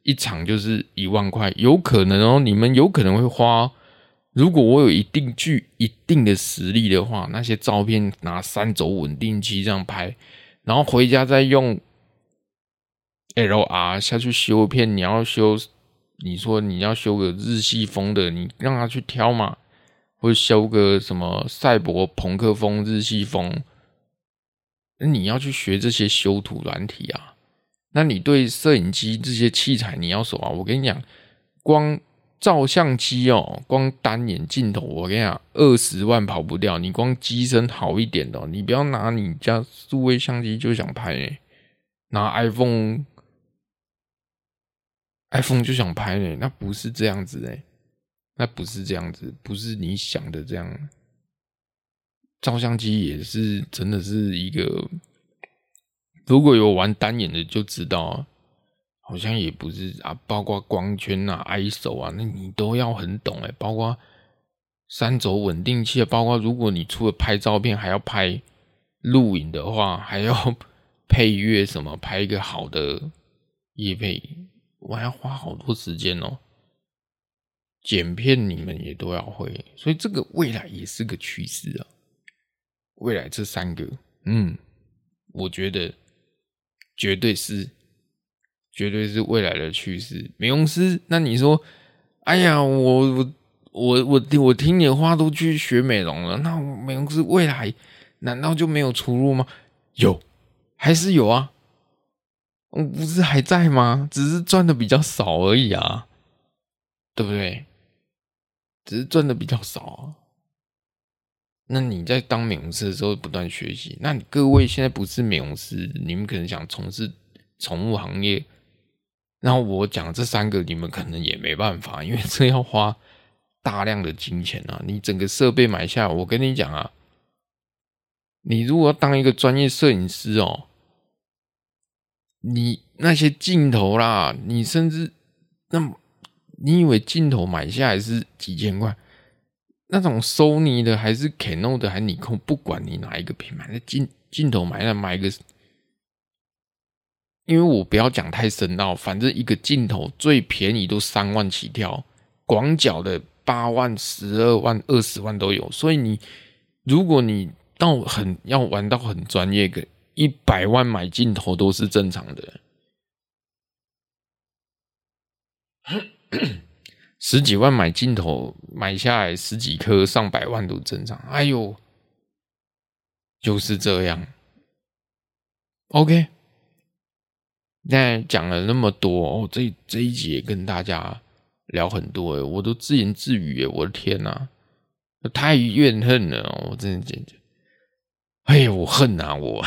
一场就是一万块，有可能哦，你们有可能会花。如果我有一定具一定的实力的话，那些照片拿三轴稳定器这样拍，然后回家再用 LR 下去修片。你要修，你说你要修个日系风的，你让他去挑嘛。或修个什么赛博朋克风、日系风，那你要去学这些修图软体啊？那你对摄影机这些器材你要熟啊？我跟你讲，光照相机哦，光单眼镜头，我跟你讲，二十万跑不掉。你光机身好一点的，你不要拿你家数位相机就想拍呢，拿 iPhone，iPhone 就想拍呢，那不是这样子哎。那不是这样子，不是你想的这样。照相机也是，真的是一个，如果有玩单眼的就知道啊，好像也不是啊。包括光圈啊、ISO 啊，那你都要很懂哎。包括三轴稳定器，包括如果你除了拍照片还要拍录影的话，还要 配乐什么，拍一个好的夜配，我还要花好多时间哦。剪片你们也都要会，所以这个未来也是个趋势啊。未来这三个，嗯，我觉得绝对是，绝对是未来的趋势。美容师，那你说，哎呀，我我我我我听你的话都去学美容了，那美容师未来难道就没有出路吗？有，还是有啊。我不是还在吗？只是赚的比较少而已啊，对不对？只是赚的比较少啊。那你在当美容师的时候不断学习，那你各位现在不是美容师，你们可能想从事宠物行业，然后我讲这三个，你们可能也没办法，因为这要花大量的金钱啊。你整个设备买下，我跟你讲啊，你如果要当一个专业摄影师哦，你那些镜头啦，你甚至那么。你以为镜头买下来是几千块？那种 Sony 的还是 Canon 的还是尼康？不管你哪一个品牌的镜镜头买，那买一个，因为我不要讲太深奥，反正一个镜头最便宜都三万起跳，广角的八万、十二万、二十万都有。所以你如果你到很要玩到很专业的，一百万买镜头都是正常的。十几万买镜头，买下来十几颗，上百万都正常。哎呦，就是这样。OK，那讲了那么多哦，这这一集跟大家聊很多诶，我都自言自语诶，我的天哪，太怨恨了，我真的简直，哎呀，我恨啊，我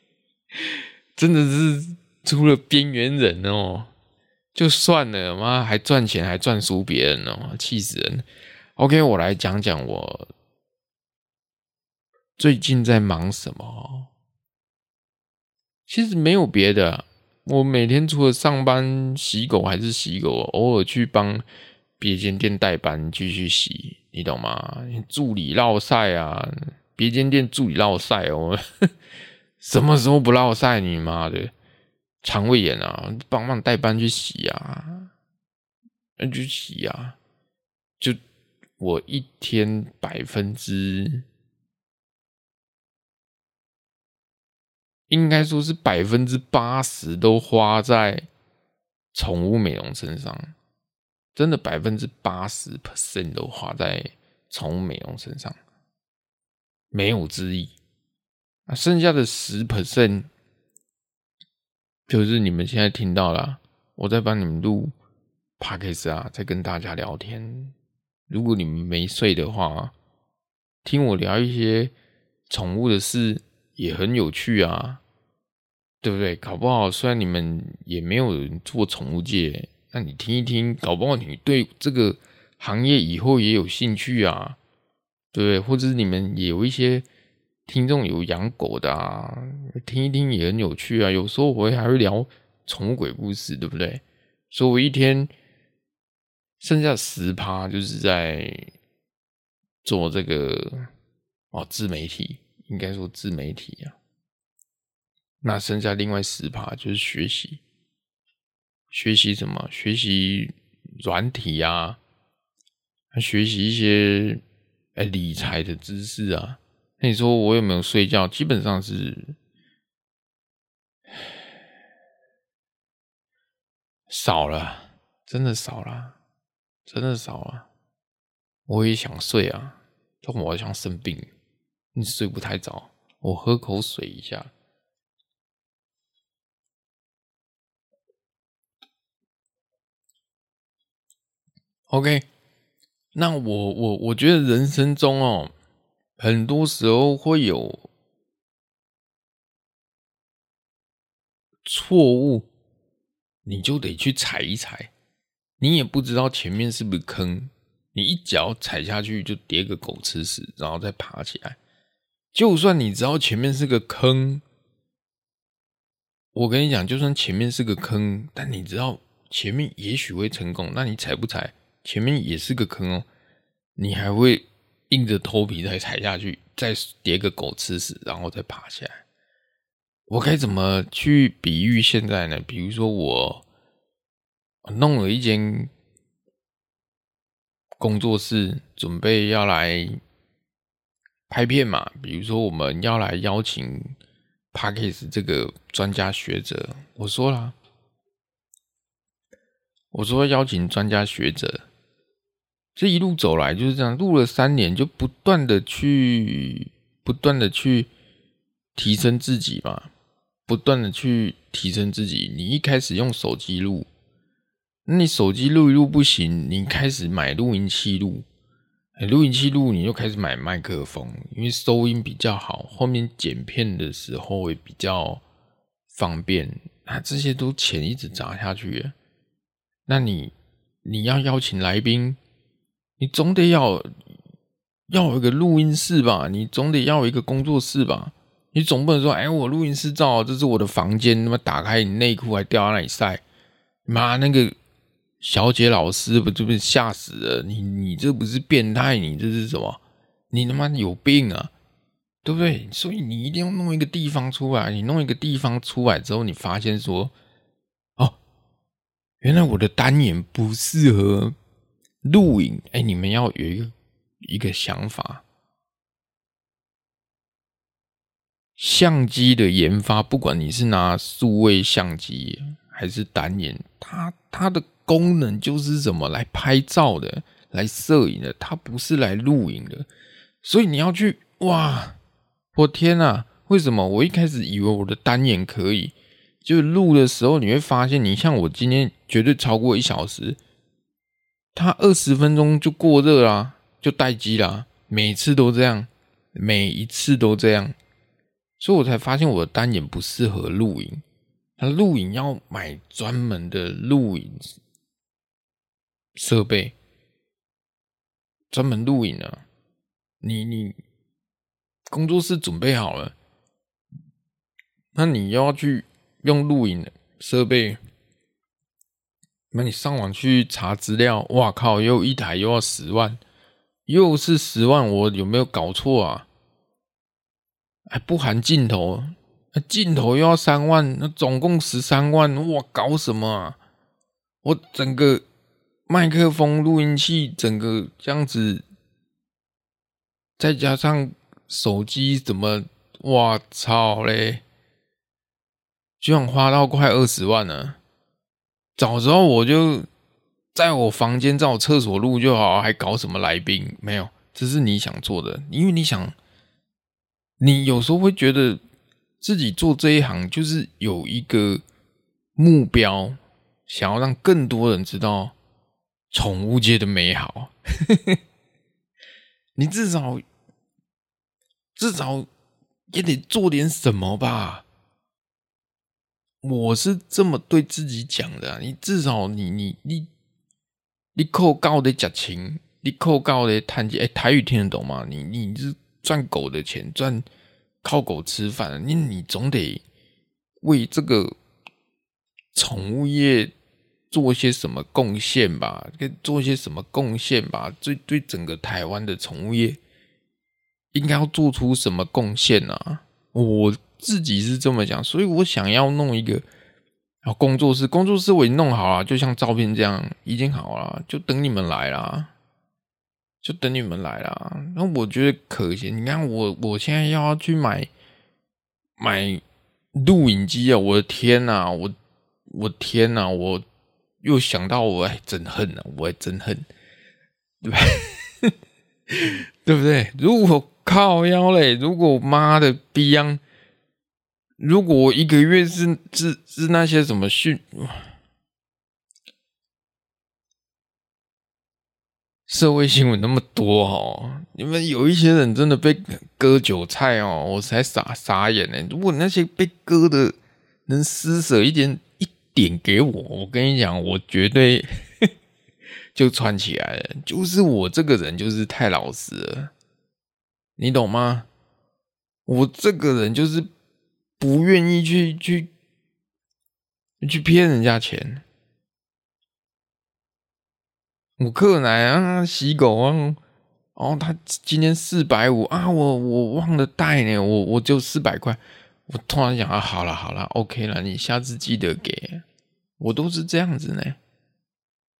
真的是出了边缘人哦。就算了，妈还赚钱，还赚输别人哦，气死人！OK，我来讲讲我最近在忙什么。其实没有别的，我每天除了上班洗狗还是洗狗，偶尔去帮别间店代班继续洗，你懂吗？助理烙赛啊，别间店助理烙赛哦，什么时候不烙赛？你妈的！肠胃炎啊，帮忙代班去洗啊，那去洗啊，就我一天百分之，应该说是百分之八十都花在宠物美容身上，真的百分之八十 percent 都花在宠物美容身上，没有之一。啊，剩下的十 percent。就是你们现在听到了，我在帮你们录 Podcast 啊，在跟大家聊天。如果你们没睡的话，听我聊一些宠物的事也很有趣啊，对不对？搞不好虽然你们也没有人做宠物界，那你听一听，搞不好你对这个行业以后也有兴趣啊，对不对？或者是你们也有一些。听众有养狗的啊，听一听也很有趣啊。有时候我会还会聊宠物鬼故事，对不对？所以我一天剩下十趴就是在做这个哦，自媒体，应该说自媒体啊。那剩下另外十趴就是学习，学习什么？学习软体啊，学习一些哎理财的知识啊。那你说我有没有睡觉？基本上是少了，真的少了，真的少了。我也想睡啊，但我好像生病，你睡不太着。我喝口水一下。OK，那我我我觉得人生中哦。很多时候会有错误，你就得去踩一踩。你也不知道前面是不是坑，你一脚踩下去就跌个狗吃屎，然后再爬起来。就算你知道前面是个坑，我跟你讲，就算前面是个坑，但你知道前面也许会成功，那你踩不踩？前面也是个坑哦，你还会。硬着头皮再踩下去，再叠个狗吃屎，然后再爬起来。我该怎么去比喻现在呢？比如说我弄了一间工作室，准备要来拍片嘛。比如说我们要来邀请 Podcast 这个专家学者，我说了，我说邀请专家学者。这一路走来就是这样，录了三年，就不断的去，不断的去提升自己嘛，不断的去提升自己。你一开始用手机录，那你手机录一录不行，你开始买录音器录，录音器录，你就开始买麦克风，因为收音比较好，后面剪片的时候会比较方便。啊，这些都钱一直砸下去，那你你要邀请来宾。你总得要要有一个录音室吧？你总得要有一个工作室吧？你总不能说，哎，我录音室照，这是我的房间，那么打开你内裤还掉在那里晒，妈，那个小姐老师不就被吓死了？你你这不是变态？你这是什么？你他妈有病啊？对不对？所以你一定要弄一个地方出来。你弄一个地方出来之后，你发现说，哦，原来我的单眼不适合。录影，哎，你们要有一个一个想法，相机的研发，不管你是拿数位相机还是单眼，它它的功能就是什么？来拍照的，来摄影的，它不是来录影的。所以你要去哇！我天哪，为什么我一开始以为我的单眼可以？就录的时候，你会发现，你像我今天绝对超过一小时。它二十分钟就过热啦，就待机啦，每次都这样，每一次都这样，所以我才发现我的单眼不适合录影。它录影要买专门的录影设备，专门录影啊。你你工作室准备好了，那你要去用录影设备。那你上网去查资料，哇靠！又一台又要十万，又是十万，我有没有搞错啊？还不含镜头，那镜头又要三万，那总共十三万，哇，搞什么啊？我整个麦克风、录音器，整个这样子，再加上手机，怎么，哇操嘞！居然花到快二十万了。早知道我就在我房间，在我厕所录就好，还搞什么来宾？没有，这是你想做的，因为你想，你有时候会觉得自己做这一行就是有一个目标，想要让更多人知道宠物界的美好。你至少至少也得做点什么吧？我是这么对自己讲的。你至少你你你你扣高的假情，你扣高的谈钱。哎，台语听得懂吗？你你是赚狗的钱，赚靠狗吃饭，你你总得为这个宠物业。做些什么贡献吧，跟做些什么贡献吧，对对整个台湾的宠物业应该要做出什么贡献呢？我自己是这么讲，所以我想要弄一个啊工作室，工作室我已经弄好了，就像照片这样已经好了，就等你们来啦，就等你们来啦。那我觉得可行，你看我我现在要去买买录影机啊，我的天呐，我我天呐，我。又想到我还，真恨啊！我还真恨，对不对？对不对？如果靠腰嘞，如果妈的逼样，如果我一个月是是是那些什么训社会新闻那么多哦，你们有一些人真的被割韭菜哦，我才傻傻眼呢。如果那些被割的能施舍一点。点给我，我跟你讲，我绝对 就串起来了。就是我这个人就是太老实了，你懂吗？我这个人就是不愿意去去去骗人家钱。我客奶啊，洗狗啊，哦，他今天四百五啊，我我忘了带呢，我我就四百块。我突然想啊，好了好了，OK 了，你下次记得给。我都是这样子呢，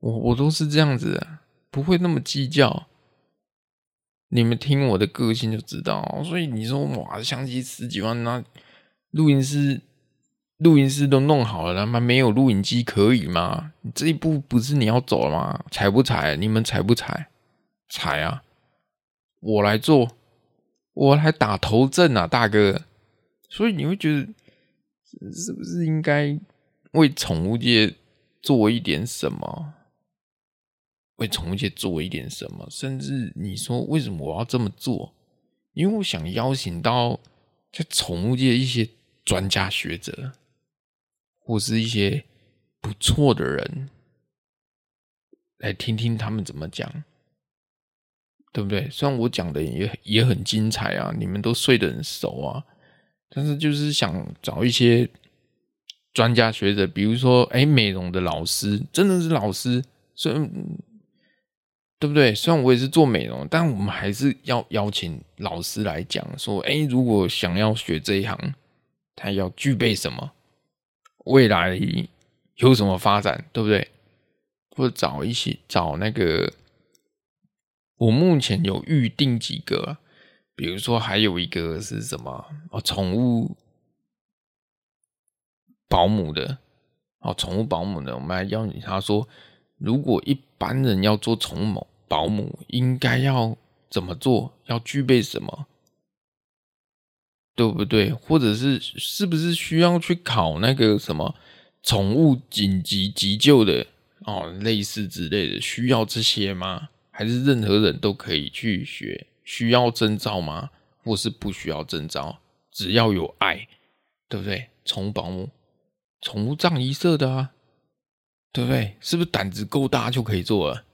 我我都是这样子，不会那么计较。你们听我的个性就知道。所以你说哇，相机十几万，那录音师录音师都弄好了，他妈没有录影机可以吗？这一步不是你要走了吗？踩不踩？你们踩不踩？踩啊！我来做，我来打头阵啊，大哥。所以你会觉得是不是应该？为宠物界做一点什么？为宠物界做一点什么？甚至你说为什么我要这么做？因为我想邀请到在宠物界一些专家学者，或是一些不错的人，来听听他们怎么讲，对不对？虽然我讲的也也很精彩啊，你们都睡得很熟啊，但是就是想找一些。专家学者，比如说，哎，美容的老师真的是老师，虽然对不对？虽然我也是做美容，但我们还是要邀请老师来讲，说，哎，如果想要学这一行，他要具备什么？未来有什么发展，对不对？或者找一些找那个，我目前有预定几个，比如说还有一个是什么？哦，宠物。保姆的，哦，宠物保姆的，我们来邀请他说，如果一般人要做宠物保姆，应该要怎么做？要具备什么？对不对？或者是是不是需要去考那个什么宠物紧急急救的哦，类似之类的，需要这些吗？还是任何人都可以去学？需要证照吗？或是不需要证照？只要有爱，对不对？宠物保姆。宠物葬仪社的啊，对不对？是不是胆子够大就可以做了？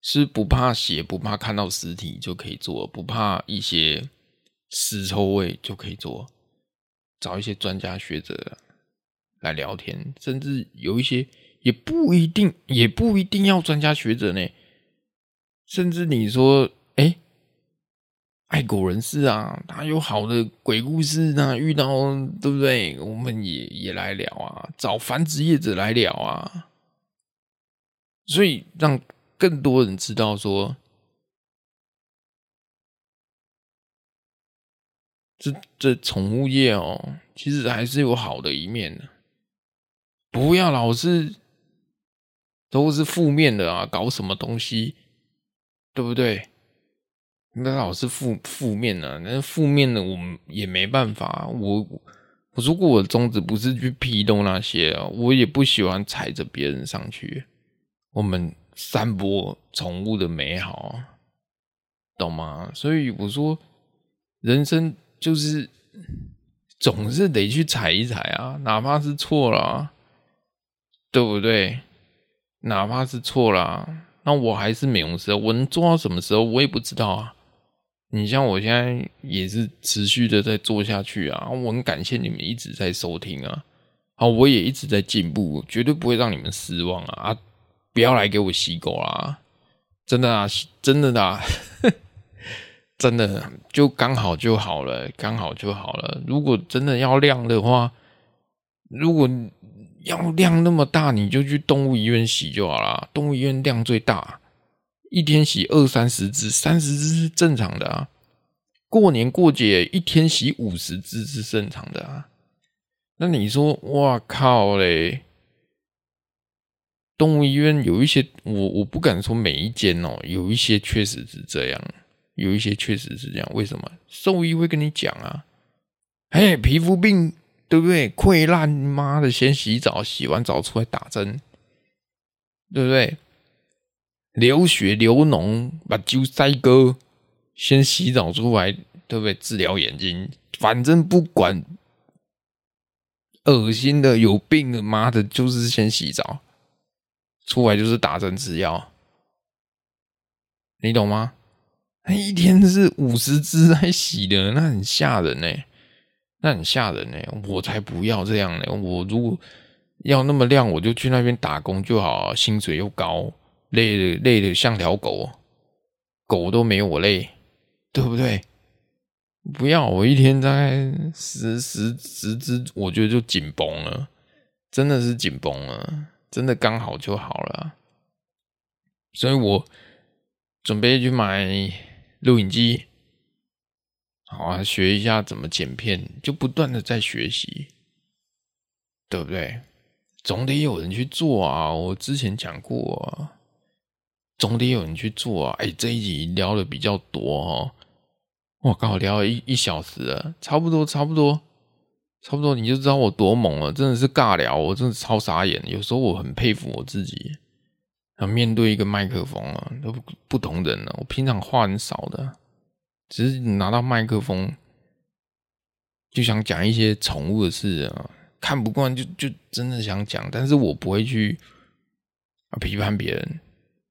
是不，怕血，不怕看到尸体就可以做，不怕一些尸臭味就可以做。找一些专家学者来聊天，甚至有一些也不一定，也不一定要专家学者呢。甚至你说，爱狗人士啊，他有好的鬼故事啊，遇到对不对？我们也也来聊啊，找繁殖业者来聊啊，所以让更多人知道说，这这宠物业哦，其实还是有好的一面的，不要老是都是负面的啊，搞什么东西，对不对？那老是负负面的，那负面的我们也没办法。我如果我的宗旨不是去批斗那些啊，我也不喜欢踩着别人上去。我们散播宠物的美好，懂吗？所以我说，人生就是总是得去踩一踩啊，哪怕是错了，对不对？哪怕是错了，那我还是美容师，我能做到什么时候，我也不知道啊。你像我现在也是持续的在做下去啊，我很感谢你们一直在收听啊，好，我也一直在进步，绝对不会让你们失望啊！不要来给我洗狗啦，真的啊，真的啊，真的就刚好就好了，刚好就好了。如果真的要量的话，如果要量那么大，你就去动物医院洗就好了，动物医院量最大。一天洗二三十只，三十只是正常的啊。过年过节一天洗五十只是正常的啊。那你说，哇靠嘞！动物医院有一些，我我不敢说每一间哦，有一些确实是这样，有一些确实是这样。为什么？兽医会跟你讲啊，嘿，皮肤病对不对？溃烂，妈的，先洗澡，洗完澡出来打针，对不对？流血流脓，把揪塞割，先洗澡出来，对不对？治疗眼睛，反正不管恶心的、有病的，妈的，就是先洗澡，出来就是打针吃药，你懂吗？那一天是五十只在洗的，那很吓人呢，那很吓人呢，我才不要这样呢！我如果要那么亮，我就去那边打工就好，薪水又高。累的累的像条狗，狗都没有我累，对不对？不要我一天大概十十十只，我觉得就紧绷了，真的是紧绷了，真的刚好就好了。所以我准备去买录影机，好啊，学一下怎么剪片，就不断的在学习，对不对？总得有人去做啊，我之前讲过啊。总得有人去做啊！哎、这一集聊的比较多哦，我刚好聊了一一小时了，差不多，差不多，差不多，你就知道我多猛了，真的是尬聊，我真的超傻眼。有时候我很佩服我自己，啊，面对一个麦克风啊，都不，不同人了。我平常话很少的，只是拿到麦克风就想讲一些宠物的事啊，看不惯就就真的想讲，但是我不会去啊批判别人。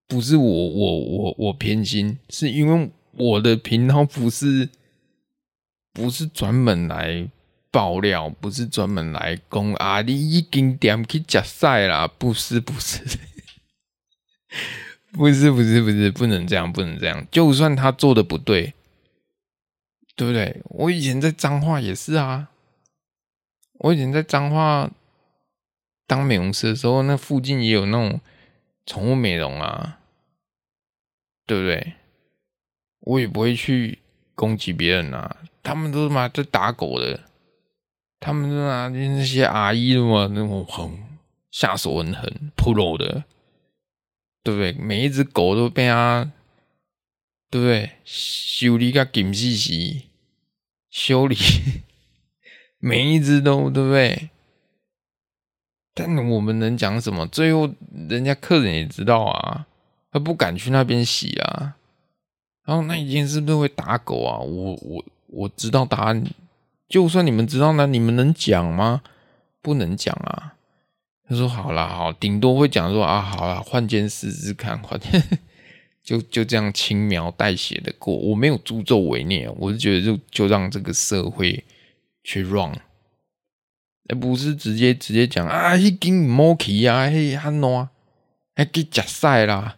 不是我我我我偏心，是因为我的频道不是不是专门来爆料，不是专门来攻啊，你已经点去假赛啦，不是不是，不是 不是不是，不能这样，不能这样。就算他做的不对，对不对？我以前在彰化也是啊，我以前在彰化当美容师的时候，那附近也有那种宠物美容啊。对不对？我也不会去攻击别人啊，他们都是嘛在打狗的，他们都拿那些阿姨的嘛，那种很下手很狠，pro 的，对不对？每一只狗都被他，对不对？修理个金细细，修理 每一只都对不对？但我们能讲什么？最后人家客人也知道啊。他不敢去那边洗啊，然后那一间是不是会打狗啊？我我我知道答案，就算你们知道，那你们能讲吗？不能讲啊。他说好啦，好，顶多会讲说啊，好啦，换间试试看，换就就这样轻描淡写的过。我没有助纣为虐，我是觉得就就让这个社会去 run，而不是直接直接讲啊，一根毛皮啊，嘿，很孬，还给假赛啦。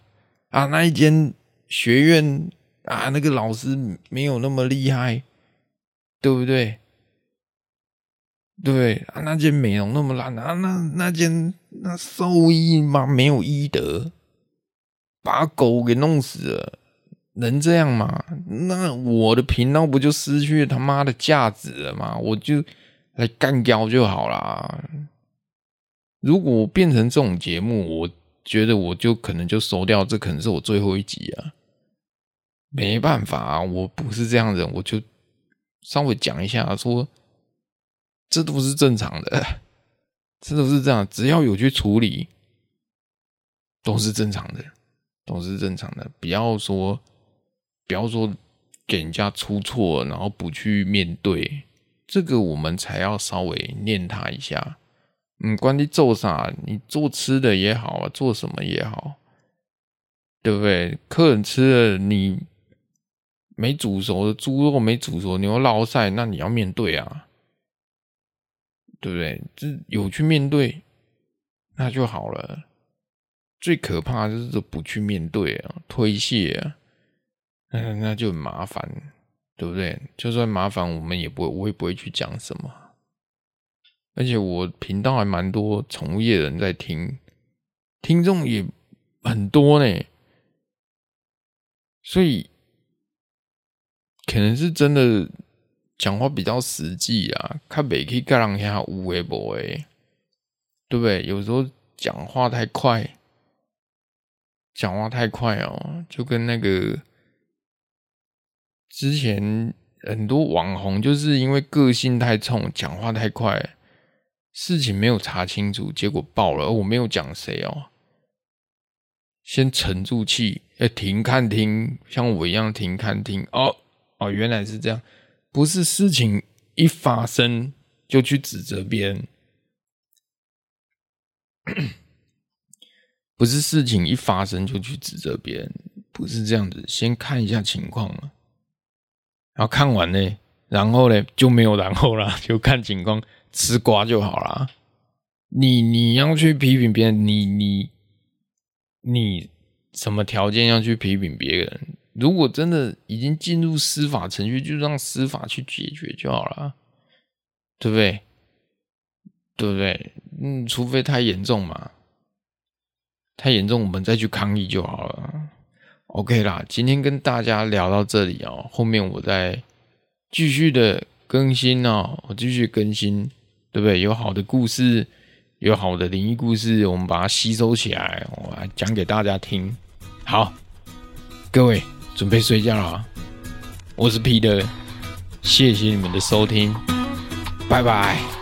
啊，那一间学院啊，那个老师没有那么厉害，对不对？对啊，那间美容那么烂啊，那那间那兽医嘛没有医德，把狗给弄死了，能这样吗？那我的频道不就失去他妈的价值了吗？我就来干掉就好啦。如果变成这种节目，我。觉得我就可能就收掉，这可能是我最后一集啊，没办法啊，我不是这样的人，我就稍微讲一下说，这都是正常的，这都是这样，只要有去处理，都是正常的，都是正常的。不要说，不要说给人家出错，然后不去面对，这个我们才要稍微念他一下。嗯，管你做啥，你做吃的也好啊，做什么也好，对不对？客人吃了你没煮熟的猪肉，没煮熟牛烙赛，那你要面对啊，对不对？这有去面对，那就好了。最可怕就是不去面对啊，推卸啊，那那就很麻烦，对不对？就算麻烦，我们也不会，我也不会去讲什么。而且我频道还蛮多宠物业人在听，听众也很多呢，所以可能是真的讲话比较实际啊，看北可以盖两下无微博诶，对不对？有时候讲话太快，讲话太快哦，就跟那个之前很多网红就是因为个性太冲，讲话太快。事情没有查清楚，结果爆了。我没有讲谁哦，先沉住气，哎，停看听，像我一样停看听。哦哦，原来是这样，不是事情一发生就去指责别人，不是事情一发生就去指责别人，不是这样子，先看一下情况，然后看完呢，然后呢就没有然后了，就看情况。吃瓜就好啦。你你要去批评别人，你你你什么条件要去批评别人？如果真的已经进入司法程序，就让司法去解决就好了，对不对？对不对？嗯，除非太严重嘛，太严重我们再去抗议就好了。OK 啦，今天跟大家聊到这里哦，后面我再继续的更新哦，我继续更新。对不对？有好的故事，有好的灵异故事，我们把它吸收起来，我来讲给大家听。好，各位准备睡觉了，我是 Peter，谢谢你们的收听，拜拜。